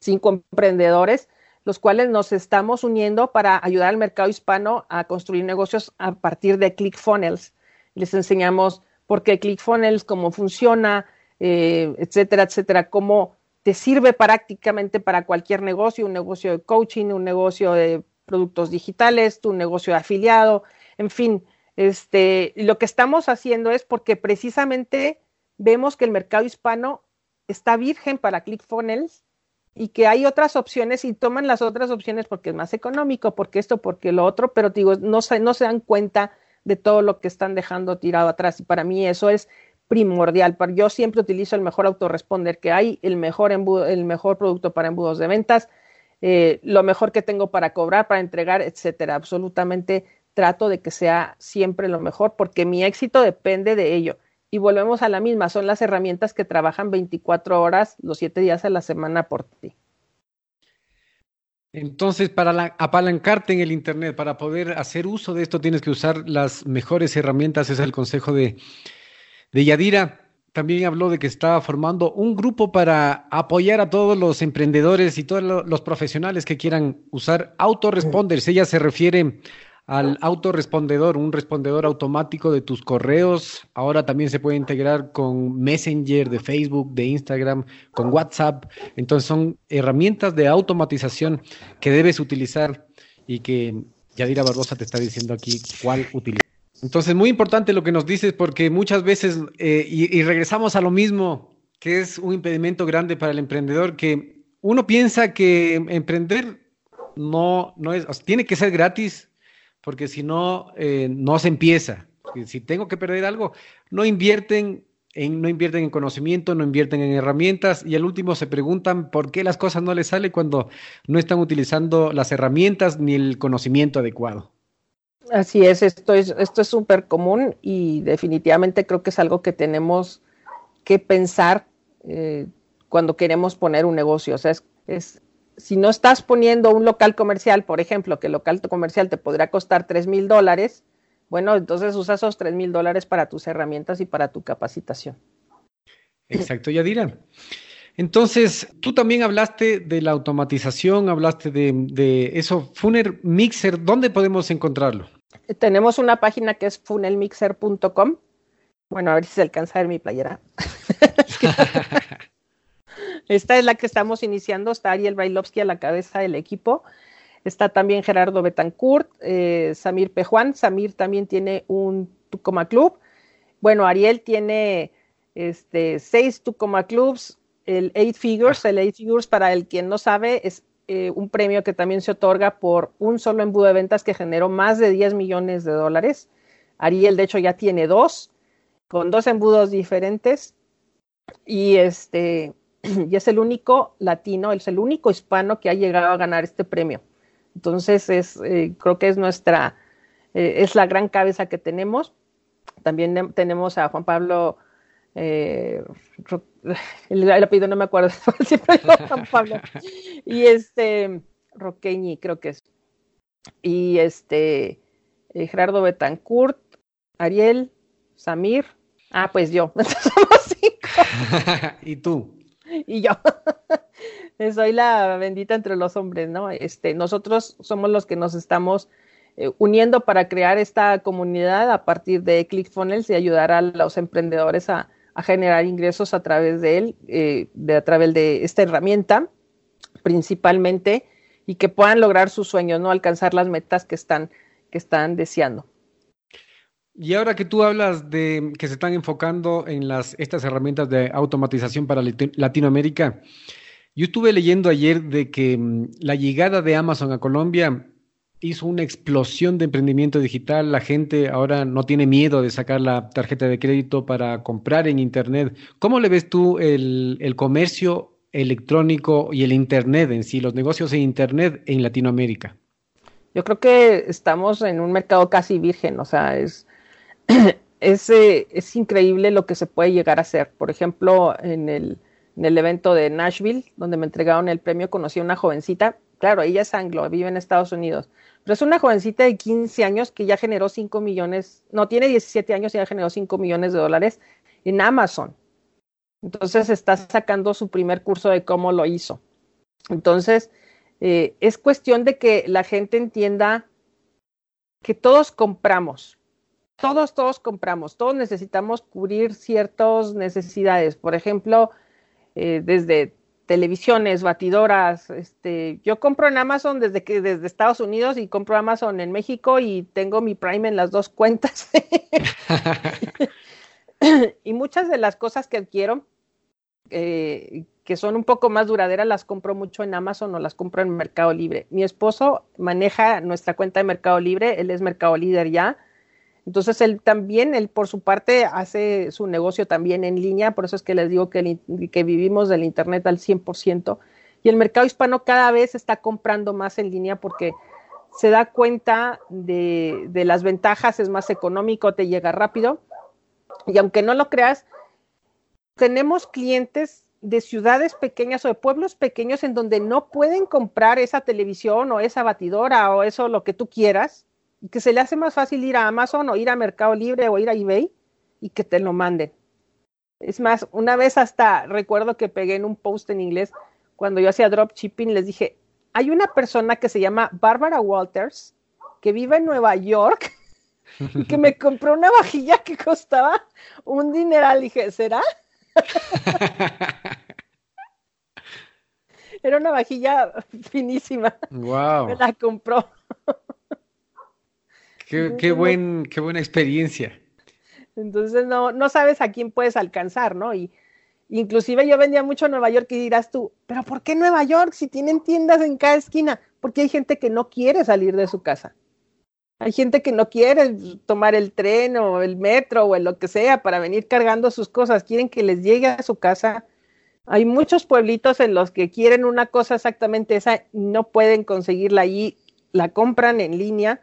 cinco emprendedores los cuales nos estamos uniendo para ayudar al mercado hispano a construir negocios a partir de ClickFunnels. Les enseñamos por qué ClickFunnels, cómo funciona, eh, etcétera, etcétera, cómo te sirve prácticamente para cualquier negocio, un negocio de coaching, un negocio de productos digitales, tu negocio de afiliado, en fin, este, lo que estamos haciendo es porque precisamente vemos que el mercado hispano está virgen para ClickFunnels y que hay otras opciones y toman las otras opciones porque es más económico, porque esto, porque lo otro, pero digo, no se, no se dan cuenta de todo lo que están dejando tirado atrás y para mí eso es primordial. Yo siempre utilizo el mejor autoresponder que hay, el mejor, el mejor producto para embudos de ventas, eh, lo mejor que tengo para cobrar, para entregar, etcétera. Absolutamente trato de que sea siempre lo mejor porque mi éxito depende de ello. Y volvemos a la misma, son las herramientas que trabajan 24 horas, los 7 días a la semana por ti. Entonces, para apalancarte en el Internet, para poder hacer uso de esto, tienes que usar las mejores herramientas. Es el consejo de, de Yadira. También habló de que estaba formando un grupo para apoyar a todos los emprendedores y todos los profesionales que quieran usar autoresponders. Ella se refiere al autorrespondedor, un respondedor automático de tus correos. Ahora también se puede integrar con Messenger de Facebook, de Instagram, con WhatsApp. Entonces son herramientas de automatización que debes utilizar y que Yadira Barbosa te está diciendo aquí cuál utilizar. Entonces, muy importante lo que nos dices porque muchas veces, eh, y, y regresamos a lo mismo, que es un impedimento grande para el emprendedor, que uno piensa que emprender no, no es, tiene que ser gratis, porque si no, eh, no se empieza. Si tengo que perder algo, no invierten en, no invierten en conocimiento, no invierten en herramientas y al último se preguntan por qué las cosas no les salen cuando no están utilizando las herramientas ni el conocimiento adecuado. Así es, esto es esto es súper común y definitivamente creo que es algo que tenemos que pensar eh, cuando queremos poner un negocio. O sea, es si no estás poniendo un local comercial, por ejemplo, que el local comercial te podrá costar tres mil dólares, Bueno, entonces usa esos tres mil dólares para tus herramientas y para tu capacitación. Exacto, Yadira. Entonces, tú también hablaste de la automatización, hablaste de, de eso, Funnel Mixer, ¿dónde podemos encontrarlo? Tenemos una página que es funnelmixer.com. Bueno, a ver si se alcanza a ver mi playera. <laughs> <laughs> <laughs> Esta es la que estamos iniciando, está Ariel Brailovsky a la cabeza del equipo. Está también Gerardo Betancourt, eh, Samir Pejuan. Samir también tiene un Tucoma Club. Bueno, Ariel tiene este, seis Tucoma Clubs, el Eight Figures. El Eight Figures, para el quien no sabe, es eh, un premio que también se otorga por un solo embudo de ventas que generó más de 10 millones de dólares. Ariel, de hecho, ya tiene dos, con dos embudos diferentes. Y este, <clears throat> y es el único latino, es el único hispano que ha llegado a ganar este premio. Entonces, es, eh, creo que es nuestra, eh, es la gran cabeza que tenemos. También tenemos a Juan Pablo, eh, <laughs> el, apellido no me acuerdo, <laughs> siempre digo Juan Pablo, <laughs> y este, Roqueñi creo que es, y este, Gerardo Betancourt, Ariel, Samir, ah, pues yo, somos cinco. ¿Y tú? <laughs> y yo <laughs> soy la bendita entre los hombres, ¿no? Este, nosotros somos los que nos estamos eh, uniendo para crear esta comunidad a partir de ClickFunnels y ayudar a los emprendedores a, generar ingresos a través de él, eh, de, a través de esta herramienta principalmente y que puedan lograr sus sueños, no alcanzar las metas que están, que están deseando. Y ahora que tú hablas de que se están enfocando en las, estas herramientas de automatización para Latinoamérica, yo estuve leyendo ayer de que mm, la llegada de Amazon a Colombia hizo una explosión de emprendimiento digital. La gente ahora no tiene miedo de sacar la tarjeta de crédito para comprar en Internet. ¿Cómo le ves tú el, el comercio electrónico y el Internet en sí, los negocios en Internet en Latinoamérica? Yo creo que estamos en un mercado casi virgen, o sea, es <clears throat> es, es increíble lo que se puede llegar a hacer. Por ejemplo, en el, en el evento de Nashville, donde me entregaron el premio, conocí a una jovencita, claro, ella es anglo, vive en Estados Unidos, pero es una jovencita de 15 años que ya generó 5 millones, no, tiene 17 años y ya generó 5 millones de dólares en Amazon. Entonces está sacando su primer curso de cómo lo hizo. Entonces, eh, es cuestión de que la gente entienda que todos compramos, todos, todos compramos, todos necesitamos cubrir ciertas necesidades. Por ejemplo, eh, desde televisiones, batidoras, este, yo compro en Amazon desde que desde Estados Unidos y compro Amazon en México y tengo mi Prime en las dos cuentas. <laughs> y muchas de las cosas que adquiero, eh, que son un poco más duraderas, las compro mucho en Amazon o las compro en Mercado Libre. Mi esposo maneja nuestra cuenta de Mercado Libre, él es Mercado Líder ya entonces, él también, él por su parte, hace su negocio también en línea, por eso es que les digo que, vivimos del Internet al 100%. Y el mercado hispano cada vez está comprando más en línea porque se da cuenta de, de las ventajas, es más económico, te llega rápido. Y aunque no lo creas, tenemos clientes de ciudades pequeñas o de pueblos pequeños en donde no pueden comprar esa televisión o esa batidora o eso lo que tú quieras que se le hace más fácil ir a Amazon o ir a Mercado Libre o ir a eBay y que te lo manden. Es más, una vez hasta recuerdo que pegué en un post en inglés cuando yo hacía dropshipping, les dije, hay una persona que se llama Barbara Walters que vive en Nueva York y que me compró una vajilla que costaba un dineral. Dije, ¿será? <laughs> Era una vajilla finísima. Wow. Me la compró. Qué, buen, qué buena experiencia. Entonces no, no sabes a quién puedes alcanzar, ¿no? Y inclusive yo vendía mucho a Nueva York y dirás tú, pero ¿por qué Nueva York si tienen tiendas en cada esquina? Porque hay gente que no quiere salir de su casa. Hay gente que no quiere tomar el tren o el metro o lo que sea para venir cargando sus cosas, quieren que les llegue a su casa. Hay muchos pueblitos en los que quieren una cosa exactamente esa, no pueden conseguirla allí, la compran en línea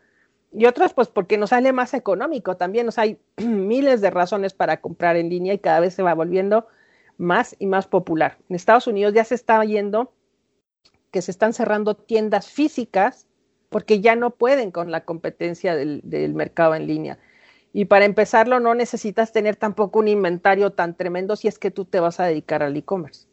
y otros, pues porque nos sale más económico también. O sea, hay <clears throat> miles de razones para comprar en línea y cada vez se va volviendo más y más popular. En Estados Unidos ya se está yendo que se están cerrando tiendas físicas porque ya no pueden con la competencia del, mercado en línea. Y para empezarlo no necesitas tener tampoco un inventario tan tremendo si es que tú te vas a dedicar al e-commerce.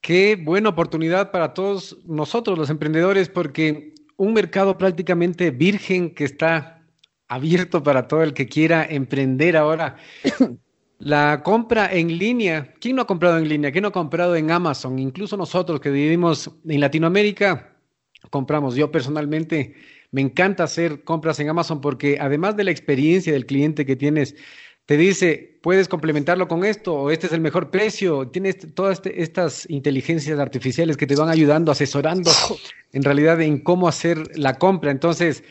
Qué buena oportunidad para todos nosotros los emprendedores porque un mercado prácticamente virgen que está abierto para todo el que quiera emprender ahora. <coughs> La compra en línea, ¿quién no ha comprado en línea? ¿Quién no ha comprado en Amazon? Incluso nosotros que vivimos en Latinoamérica, compramos. Yo personalmente me encanta hacer compras en Amazon porque además de la experiencia del cliente que tienes, te dice, puedes complementarlo con esto, o este es el mejor precio, tienes todas este, estas inteligencias artificiales que te van ayudando, asesorando <coughs> en realidad en cómo hacer la compra. Entonces,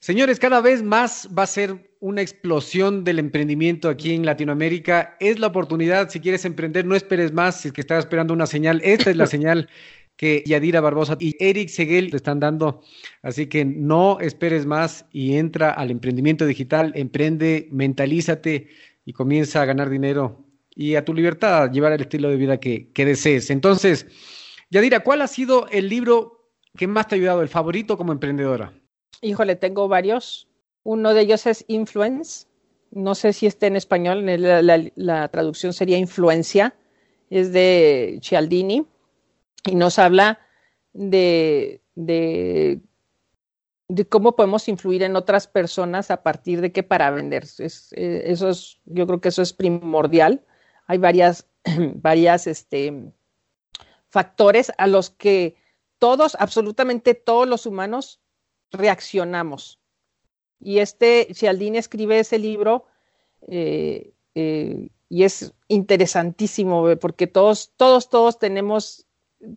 señores, cada vez más va a ser una explosión del emprendimiento aquí en Latinoamérica. Es la oportunidad, si quieres emprender, no esperes más, si es que estás esperando una señal, esta es la <coughs> señal que Yadira Barbosa y Eric Seguel te están dando. Así que no esperes más y entra al emprendimiento digital, emprende, mentalízate y comienza a ganar dinero y a tu libertad, a llevar el estilo de vida que, que desees. Entonces, Yadira, ¿cuál ha sido el libro que más te ha ayudado, el favorito como emprendedora? Híjole, tengo varios. Uno de ellos es Influence. No sé si está en español, la, traducción sería Influencia. Es de Cialdini y nos habla de, de, cómo podemos influir en otras personas a partir de qué para vender. Eh, eso es, yo creo que eso es primordial. Hay varias, <clears throat> varias este, factores a los que todos, absolutamente todos los humanos reaccionamos. Y este Cialdini escribe ese libro eh, eh, y es interesantísimo porque todos, todos, todos tenemos,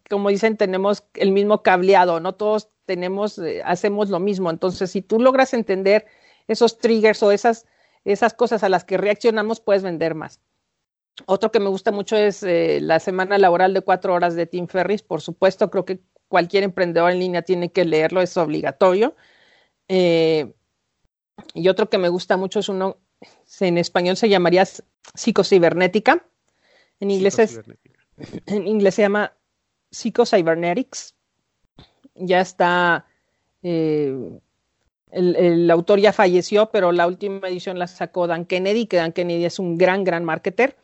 como dicen, tenemos el mismo cableado, no todos tenemos, eh, hacemos lo mismo. Entonces, si tú logras entender esos triggers o esas, esas cosas a las que reaccionamos, puedes vender más. Otro que me gusta mucho es la semana laboral de cuatro horas de Tim Ferris. Por supuesto, creo que cualquier emprendedor en línea tiene que leerlo, es obligatorio. Y otro que me gusta mucho es uno, en español se llamaría psicocibernética. En inglés, es, en inglés se llama Psychocybernetics. Ya está, eh, el, autor ya falleció, pero la última edición la sacó Dan Kennedy, que Dan Kennedy es un gran, gran marketer.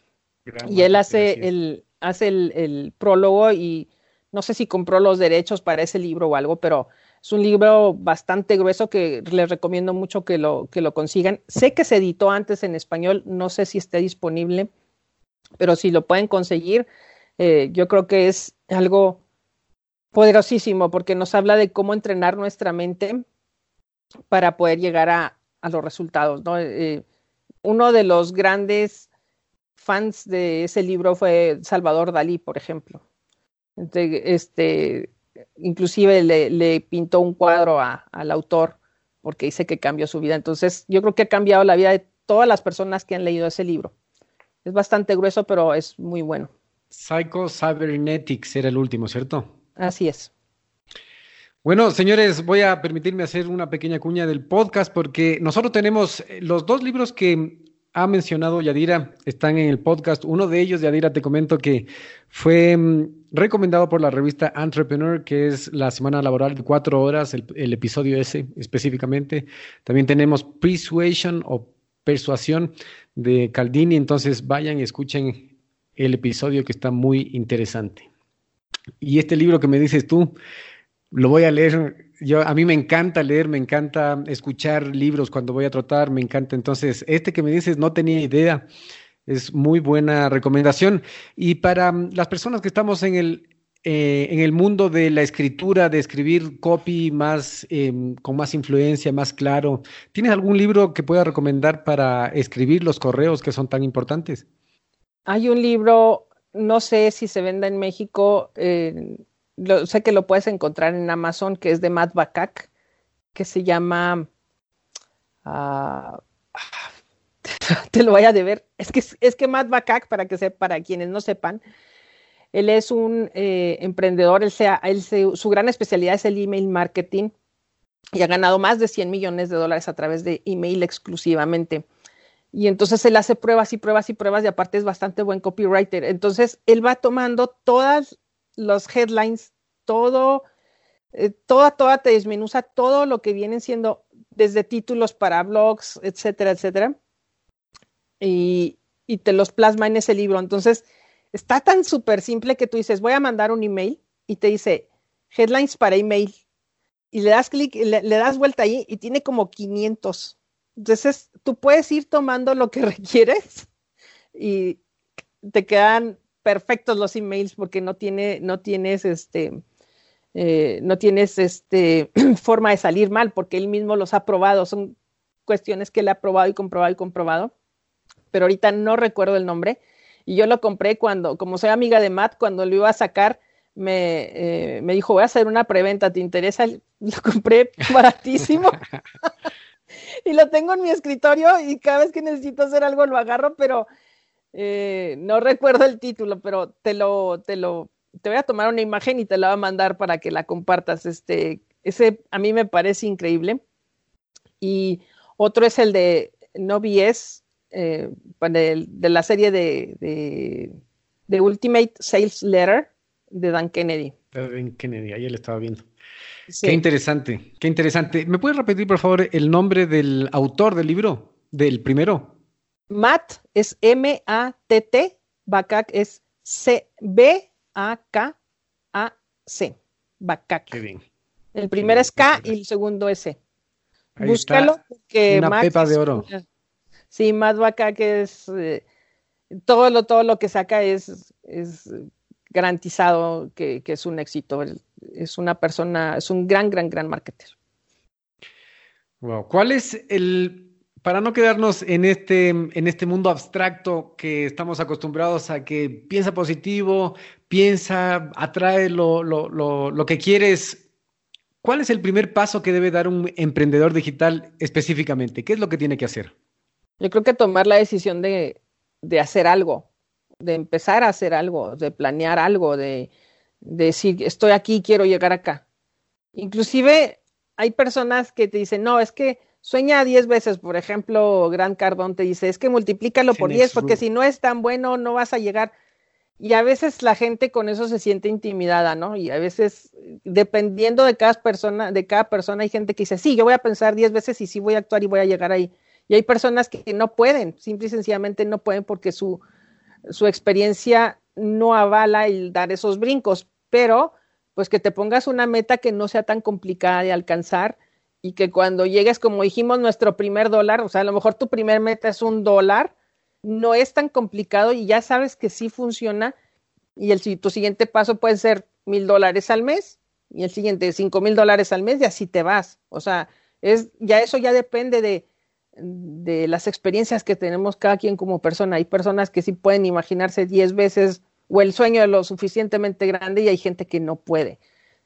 y él hace, el, hace el prólogo y no sé si compró los derechos para ese libro o algo, pero es un libro bastante grueso que les recomiendo mucho que lo, que lo consigan. Sé que se editó antes en español, no sé si esté disponible, pero si lo pueden conseguir, eh, yo creo que es algo poderosísimo porque nos habla de cómo entrenar nuestra mente para poder llegar a, los resultados. Eh, uno de los grandes fans de ese libro fue Salvador Dalí, por ejemplo. Este, inclusive le, pintó un cuadro al autor porque dice que cambió su vida. Entonces, yo creo que ha cambiado la vida de todas las personas que han leído ese libro. Es bastante grueso, pero es muy bueno. Psycho Cybernetics era el último, ¿cierto? Así es. Bueno, señores, voy a permitirme hacer una pequeña cuña del podcast porque nosotros tenemos los dos libros que ha mencionado Yadira, están en el podcast. Uno de ellos, Yadira, te comento que fue mm, recomendado por la revista Entrepreneur, que es la semana laboral de cuatro horas, el, episodio ese específicamente. También tenemos Persuasion o Persuasión de Caldini. Entonces vayan y escuchen el episodio que está muy interesante. Y este libro que me dices tú, lo voy a leer yo, a mí me encanta leer, me encanta escuchar libros cuando voy a trotar, me encanta. Entonces, este que me dices no tenía idea, es muy buena recomendación. Y para mm, las personas que estamos en el, eh, en el mundo de la escritura, de escribir copy más, em, con más influencia, más claro, ¿tienes algún libro que pueda recomendar para escribir los correos que son tan importantes? Hay un libro, no sé si se venda en México, eh, sé que lo puedes encontrar en Amazon, que es de Matt Bakak, que se llama... Ah, <laughs> te lo voy a deber. Es que, es que Matt Bakak, para, que para quienes no sepan, él es un eh, emprendedor, él sea, él su gran especialidad es el email marketing y ha ganado más de 100 millones de dólares a través de email exclusivamente. Y entonces él hace pruebas y pruebas y pruebas y aparte es bastante buen copywriter. Entonces él va tomando todas los headlines, todo eh, toda, toda te desmenuza todo lo que vienen siendo desde títulos para blogs, etcétera, etcétera. Y, y te los plasma en ese libro. Entonces, está tan súper simple que tú dices, voy a mandar un email y te dice headlines para email. Y le das clic, le, le, das vuelta ahí y tiene como 500. Entonces, tú puedes ir tomando lo que <laughs> requieres y te quedan perfectos los emails porque no, tiene, no tienes este, eh, no tienes este, <clears throat> forma de salir mal porque él mismo los ha probado. Son cuestiones que él ha probado y comprobado y comprobado. Pero ahorita no recuerdo el nombre. Y yo lo compré cuando, como soy amiga de Matt, cuando lo iba a sacar, me, eh, me dijo, voy a hacer una preventa, ¿te interesa? <laughs> Lo compré baratísimo. <laughs> <laughs> y lo tengo en mi escritorio y cada vez que necesito hacer algo lo agarro, pero eh, no recuerdo el título, pero te lo, te lo, te voy a tomar una imagen y te la voy a mandar para que la compartas. Este, ese a mí me parece increíble. Y otro es el de No BS, eh, de, la serie de, de, de, Ultimate Sales Letter de Dan Kennedy. Dan Kennedy, ahí él estaba viendo. Sí. Qué interesante, qué interesante. ¿Me puedes repetir, por favor, el nombre del autor del libro, del primero? Matt es M-A-T-T, Bacac es C-B-A-K-A-C, Bacac. Qué bien. El primero es K y el segundo es C. Ahí Búscalo porque una Matt pepa de oro. Es, sí, Matt Bacac es eh, todo lo todo lo que saca es, es garantizado que, que, es un éxito. Es una persona, es un gran, gran, gran marketer. Wow. ¿Cuál es el para no quedarnos en este, en este mundo abstracto que estamos acostumbrados a que piensa positivo, piensa, atrae lo, lo, lo, lo, que quieres, ¿cuál es el primer paso que debe dar un emprendedor digital específicamente? ¿Qué es lo que tiene que hacer? Yo creo que tomar la decisión de, de hacer algo, de empezar a hacer algo, de planear algo, de, de decir, estoy aquí, quiero llegar acá. Inclusive hay personas que te dicen, no, es que sueña 10 veces, por ejemplo, Gran Cardón te dice, es que multiplícalo por 10 porque si no es tan bueno no vas a llegar. Y a veces la gente con eso se siente intimidada, ¿no? Y a veces, dependiendo de cada persona, de cada persona, hay gente que dice, sí, yo voy a pensar 10 veces y sí voy a actuar y voy a llegar ahí. Y hay personas que no pueden, simple y sencillamente no pueden porque su, su experiencia no avala el dar esos brincos, pero pues que te pongas una meta que no sea tan complicada de alcanzar y que cuando llegues, como dijimos, nuestro primer dólar, o sea, a lo mejor tu primer meta es un dólar, no es tan complicado y ya sabes que sí funciona y el, tu siguiente paso puede ser mil dólares al mes y el siguiente cinco mil dólares al mes y así te vas. O sea, es, ya eso ya depende de, de las experiencias que tenemos cada quien como persona. Hay personas que sí pueden imaginarse diez veces o el sueño lo suficientemente grande y hay gente que no puede.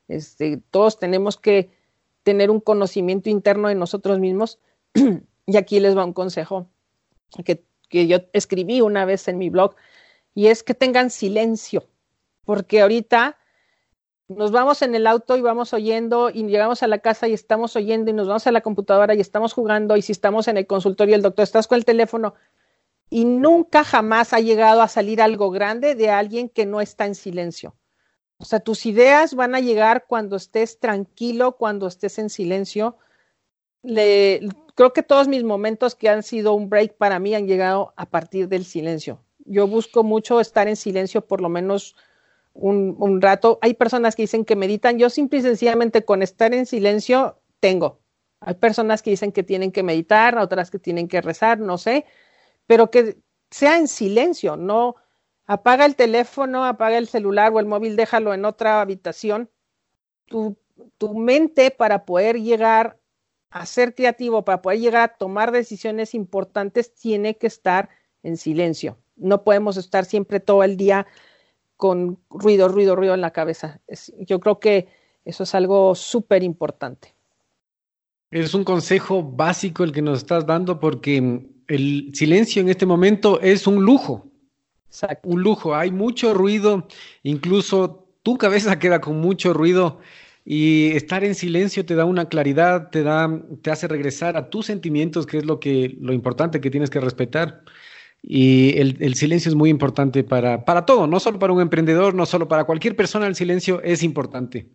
Este, todos tenemos que tener un conocimiento interno de nosotros mismos. <clears throat> y aquí les va un consejo que, que, yo escribí una vez en mi blog, y es que tengan silencio, porque ahorita nos vamos en el auto y vamos oyendo y llegamos a la casa y estamos oyendo y nos vamos a la computadora y estamos jugando y si estamos en el consultorio el doctor estás con el teléfono y nunca jamás ha llegado a salir algo grande de alguien que no está en silencio. O sea, tus ideas van a llegar cuando estés tranquilo, cuando estés en silencio. Le, creo que todos mis momentos que han sido un break para mí han llegado a partir del silencio. Yo busco mucho estar en silencio por lo menos un, un rato. Hay personas que dicen que meditan. Yo simple y sencillamente con estar en silencio tengo. Hay personas que dicen que tienen que meditar, otras que tienen que rezar, no sé, pero que sea en silencio, no, apaga el teléfono, apaga el celular o el móvil, déjalo en otra habitación. Tu, tu, mente para poder llegar a ser creativo, para poder llegar a tomar decisiones importantes, tiene que estar en silencio. No podemos estar siempre todo el día con ruido, ruido, ruido en la cabeza. Yo creo que eso es algo súper importante. Es un consejo básico el que nos estás dando porque el silencio en este momento es un lujo. Exacto. Un lujo, hay mucho ruido, incluso tu cabeza <laughs> queda con mucho ruido y estar en silencio te da una claridad, te da, te hace regresar a tus sentimientos, que es lo que, lo importante que tienes que respetar. Y el, el silencio es muy importante para, para todo, no solo para un emprendedor, no solo para cualquier persona, el silencio es importante.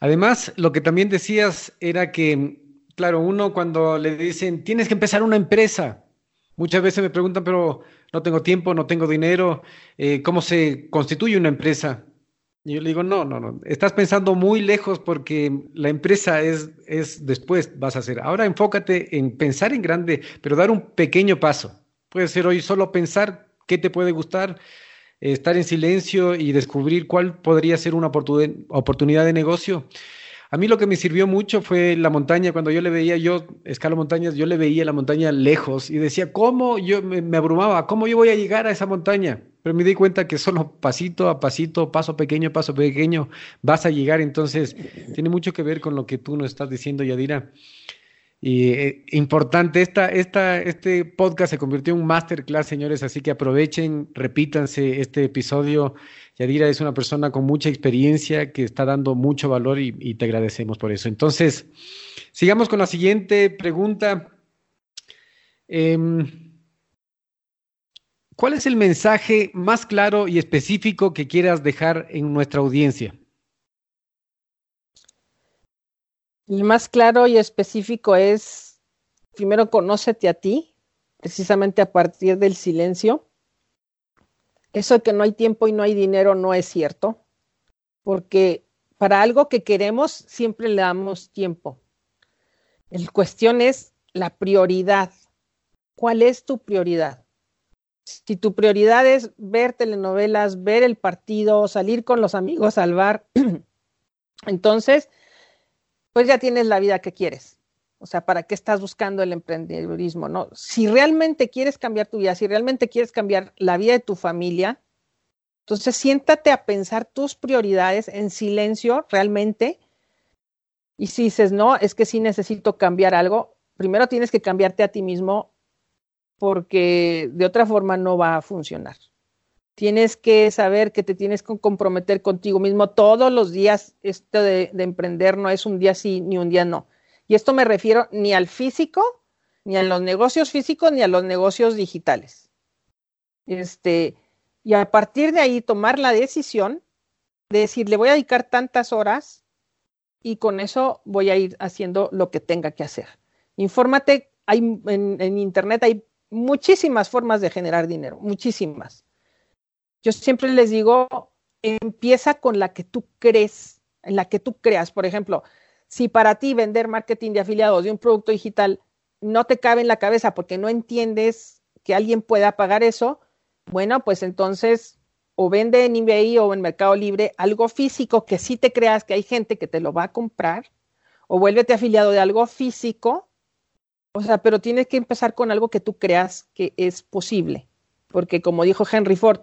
Además, lo que también decías era que, claro, uno cuando le dicen, tienes que empezar una empresa, muchas veces me preguntan, pero no tengo tiempo, no tengo dinero, eh, ¿cómo se constituye una empresa? Y yo le digo, no, no, no, estás pensando muy lejos porque la empresa es, es después, vas a hacer. Ahora enfócate en pensar en grande, pero dar un pequeño paso. Puede ser hoy solo pensar qué te puede gustar, estar en silencio y descubrir cuál podría ser una oportunidad de negocio. A mí lo que me sirvió mucho fue la montaña. Cuando yo le veía, yo escalo montañas, yo le veía la montaña lejos y decía, ¿cómo? Yo me, abrumaba, ¿cómo yo voy a llegar a esa montaña? Pero me di cuenta que solo pasito a pasito, paso pequeño, paso pequeño, vas a llegar. Entonces, tiene mucho que ver con lo que tú nos estás diciendo, Yadira. Y eh, importante, esta, este podcast se convirtió en un masterclass, señores, así que aprovechen, repítanse este episodio. Yadira es una persona con mucha experiencia que está dando mucho valor y, te agradecemos por eso. Entonces, sigamos con la siguiente pregunta. Em, ¿Cuál es el mensaje más claro y específico que quieras dejar en nuestra audiencia? El más claro y específico es, primero, conócete a ti, precisamente a partir del silencio. Eso de que no hay tiempo y no hay dinero no es cierto, porque para algo que queremos siempre le damos tiempo. La cuestión es la prioridad. ¿Cuál es tu prioridad? Si tu prioridad es ver telenovelas, ver el partido, salir con los amigos al bar, <clears throat> entonces pues ya tienes la vida que quieres. O sea, ¿para qué estás buscando el emprendedurismo? No, si realmente quieres cambiar tu vida, si realmente quieres cambiar la vida de tu familia, entonces siéntate a pensar tus prioridades en silencio realmente. Y si dices, no, es que sí necesito cambiar algo, primero tienes que cambiarte a ti mismo porque de otra forma no va a funcionar. Tienes que saber que te tienes que comprometer contigo mismo todos los días. Esto de, emprender no es un día sí ni un día no. Y esto me refiero ni al físico, ni a los negocios físicos, ni a los negocios digitales. Este, y a partir de ahí tomar la decisión de decir, le voy a dedicar tantas horas y con eso voy a ir haciendo lo que tenga que hacer. Infórmate, hay, en, en Internet hay muchísimas formas de generar dinero, muchísimas. Yo siempre les digo, empieza con la que tú crees, en la que tú creas. Por ejemplo, si para ti vender marketing de afiliados de un producto digital no te cabe en la cabeza porque no entiendes que alguien pueda pagar eso, bueno, pues entonces o vende en eBay o en Mercado Libre algo físico que sí te creas que hay gente que te lo va a comprar, o vuélvete afiliado de algo físico, o sea, pero tienes que empezar con algo que tú creas que es posible, porque como dijo Henry Ford,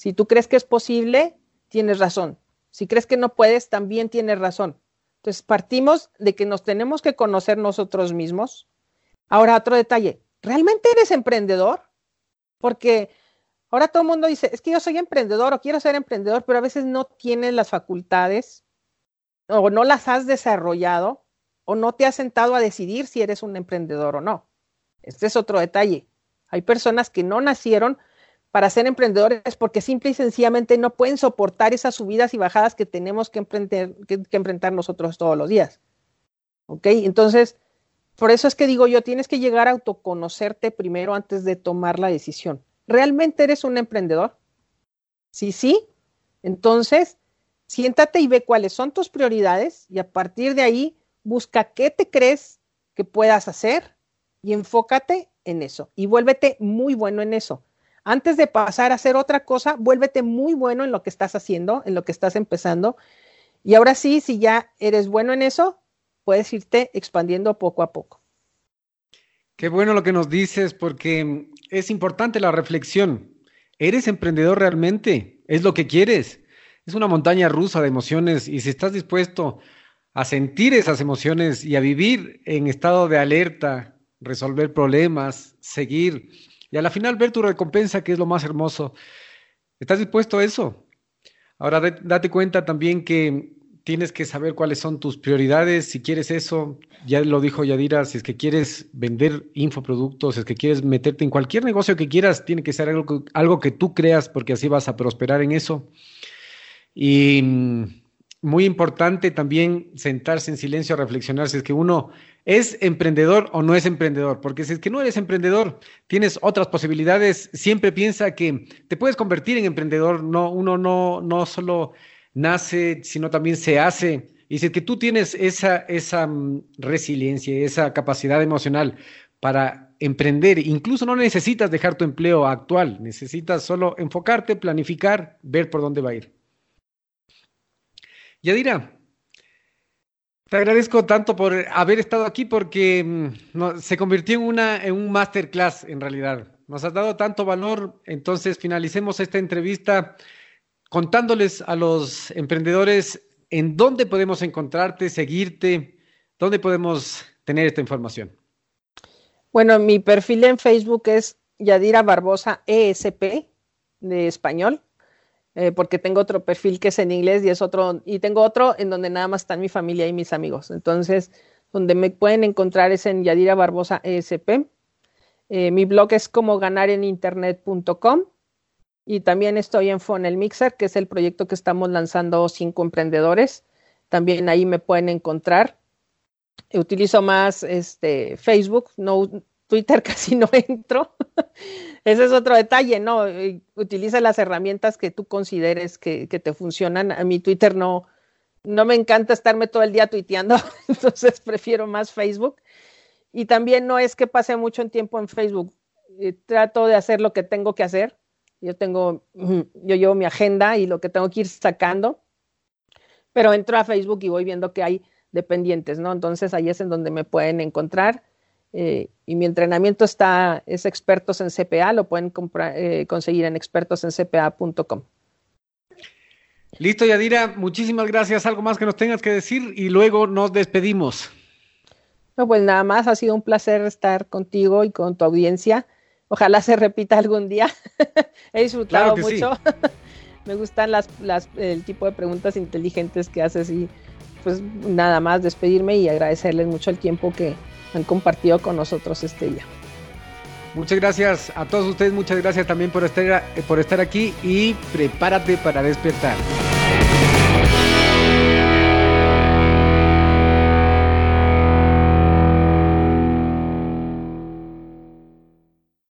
si tú crees que es posible, tienes razón. Si crees que no puedes, también tienes razón. Entonces, partimos de que nos tenemos que conocer nosotros mismos. Ahora, otro detalle, ¿realmente eres emprendedor? Porque ahora todo el mundo dice, es que yo soy emprendedor o quiero ser emprendedor, pero a veces no tienes las facultades o no las has desarrollado o no te has sentado a decidir si eres un emprendedor o no. Este es otro detalle. Hay personas que no nacieron para ser emprendedores porque simple y sencillamente no pueden soportar esas subidas y bajadas que tenemos que, emprender, que, enfrentar nosotros todos los días. ¿Ok? Entonces, por eso es que digo yo, tienes que llegar a autoconocerte primero antes de tomar la decisión. ¿Realmente eres un emprendedor? Sí, sí. Entonces, siéntate y ve cuáles son tus prioridades y a partir de ahí busca qué te crees que puedas hacer y enfócate en eso y vuélvete muy bueno en eso antes de pasar a hacer otra cosa, vuélvete muy bueno en lo que estás haciendo, en lo que estás empezando. Y ahora sí, si ya eres bueno en eso, puedes irte expandiendo poco a poco. Qué bueno lo que nos dices, porque es importante la reflexión. ¿Eres emprendedor realmente? ¿Es lo que quieres? Es una montaña rusa de emociones y si estás dispuesto a sentir esas emociones y a vivir en estado de alerta, resolver problemas, seguir y a la final ver tu recompensa, que es lo más hermoso. ¿Estás dispuesto a eso? Ahora date cuenta también que tienes que saber cuáles son tus prioridades. Si quieres eso, ya lo dijo Yadira, si es que quieres vender infoproductos, si es que quieres meterte en cualquier negocio que quieras, tiene que ser algo, algo que tú creas porque así vas a prosperar en eso. Y, muy importante también sentarse en silencio a reflexionar si es que uno es emprendedor o no es emprendedor, porque si es que no eres emprendedor, tienes otras posibilidades, siempre piensa que te puedes convertir en emprendedor, no, uno no, no solo nace, sino también se hace. Y si es que tú tienes esa, esa mm, resiliencia, esa capacidad emocional para emprender, incluso no necesitas dejar tu empleo actual, necesitas solo enfocarte, planificar, ver por dónde va a ir. Yadira, te agradezco tanto por haber estado aquí porque mm, se convirtió en, una, en un masterclass en realidad. Nos has dado tanto valor, entonces finalicemos esta entrevista contándoles a los emprendedores en dónde podemos encontrarte, seguirte, dónde podemos tener esta información. Bueno, mi perfil en Facebook es Yadira Barbosa ESP de español. Eh, porque tengo otro perfil que es en inglés y es otro, y tengo otro en donde nada más están mi familia y mis amigos. Entonces, donde me pueden encontrar es en Yadira Barbosa ESP. Eh, mi blog es como ganar en internet.com y también estoy en Funnel Mixer, que es el proyecto que estamos lanzando cinco emprendedores. También ahí me pueden encontrar. Utilizo más este, Facebook, no, Twitter <laughs> casi no entro. <laughs> Ese es otro detalle, ¿no? Utiliza las herramientas que tú consideres que, te funcionan. A mi Twitter no, no me encanta estarme todo el día tuiteando, <laughs> entonces prefiero más Facebook. Y también no es que pase mucho tiempo en Facebook. Eh, trato de hacer lo que tengo que hacer. Yo tengo, <clears throat> yo llevo mi agenda y lo que tengo que ir sacando, pero entro a Facebook y voy viendo que hay dependientes, ¿no? Entonces ahí es en donde me pueden encontrar. Eh, y mi entrenamiento está, es expertos en CPA, lo pueden eh, conseguir en expertosencpa.com. Listo, Yadira, muchísimas gracias. Algo más que nos tengas que decir y luego nos despedimos. No, pues nada más, ha sido un placer estar contigo y con tu audiencia. Ojalá se repita algún día. <laughs> He disfrutado mucho. <laughs> Me gustan las, las, el tipo de preguntas inteligentes que haces y pues nada más despedirme y agradecerles mucho el tiempo que, han compartido con nosotros este día. Muchas gracias a todos ustedes, muchas gracias también por estar, por estar aquí y prepárate para despertar.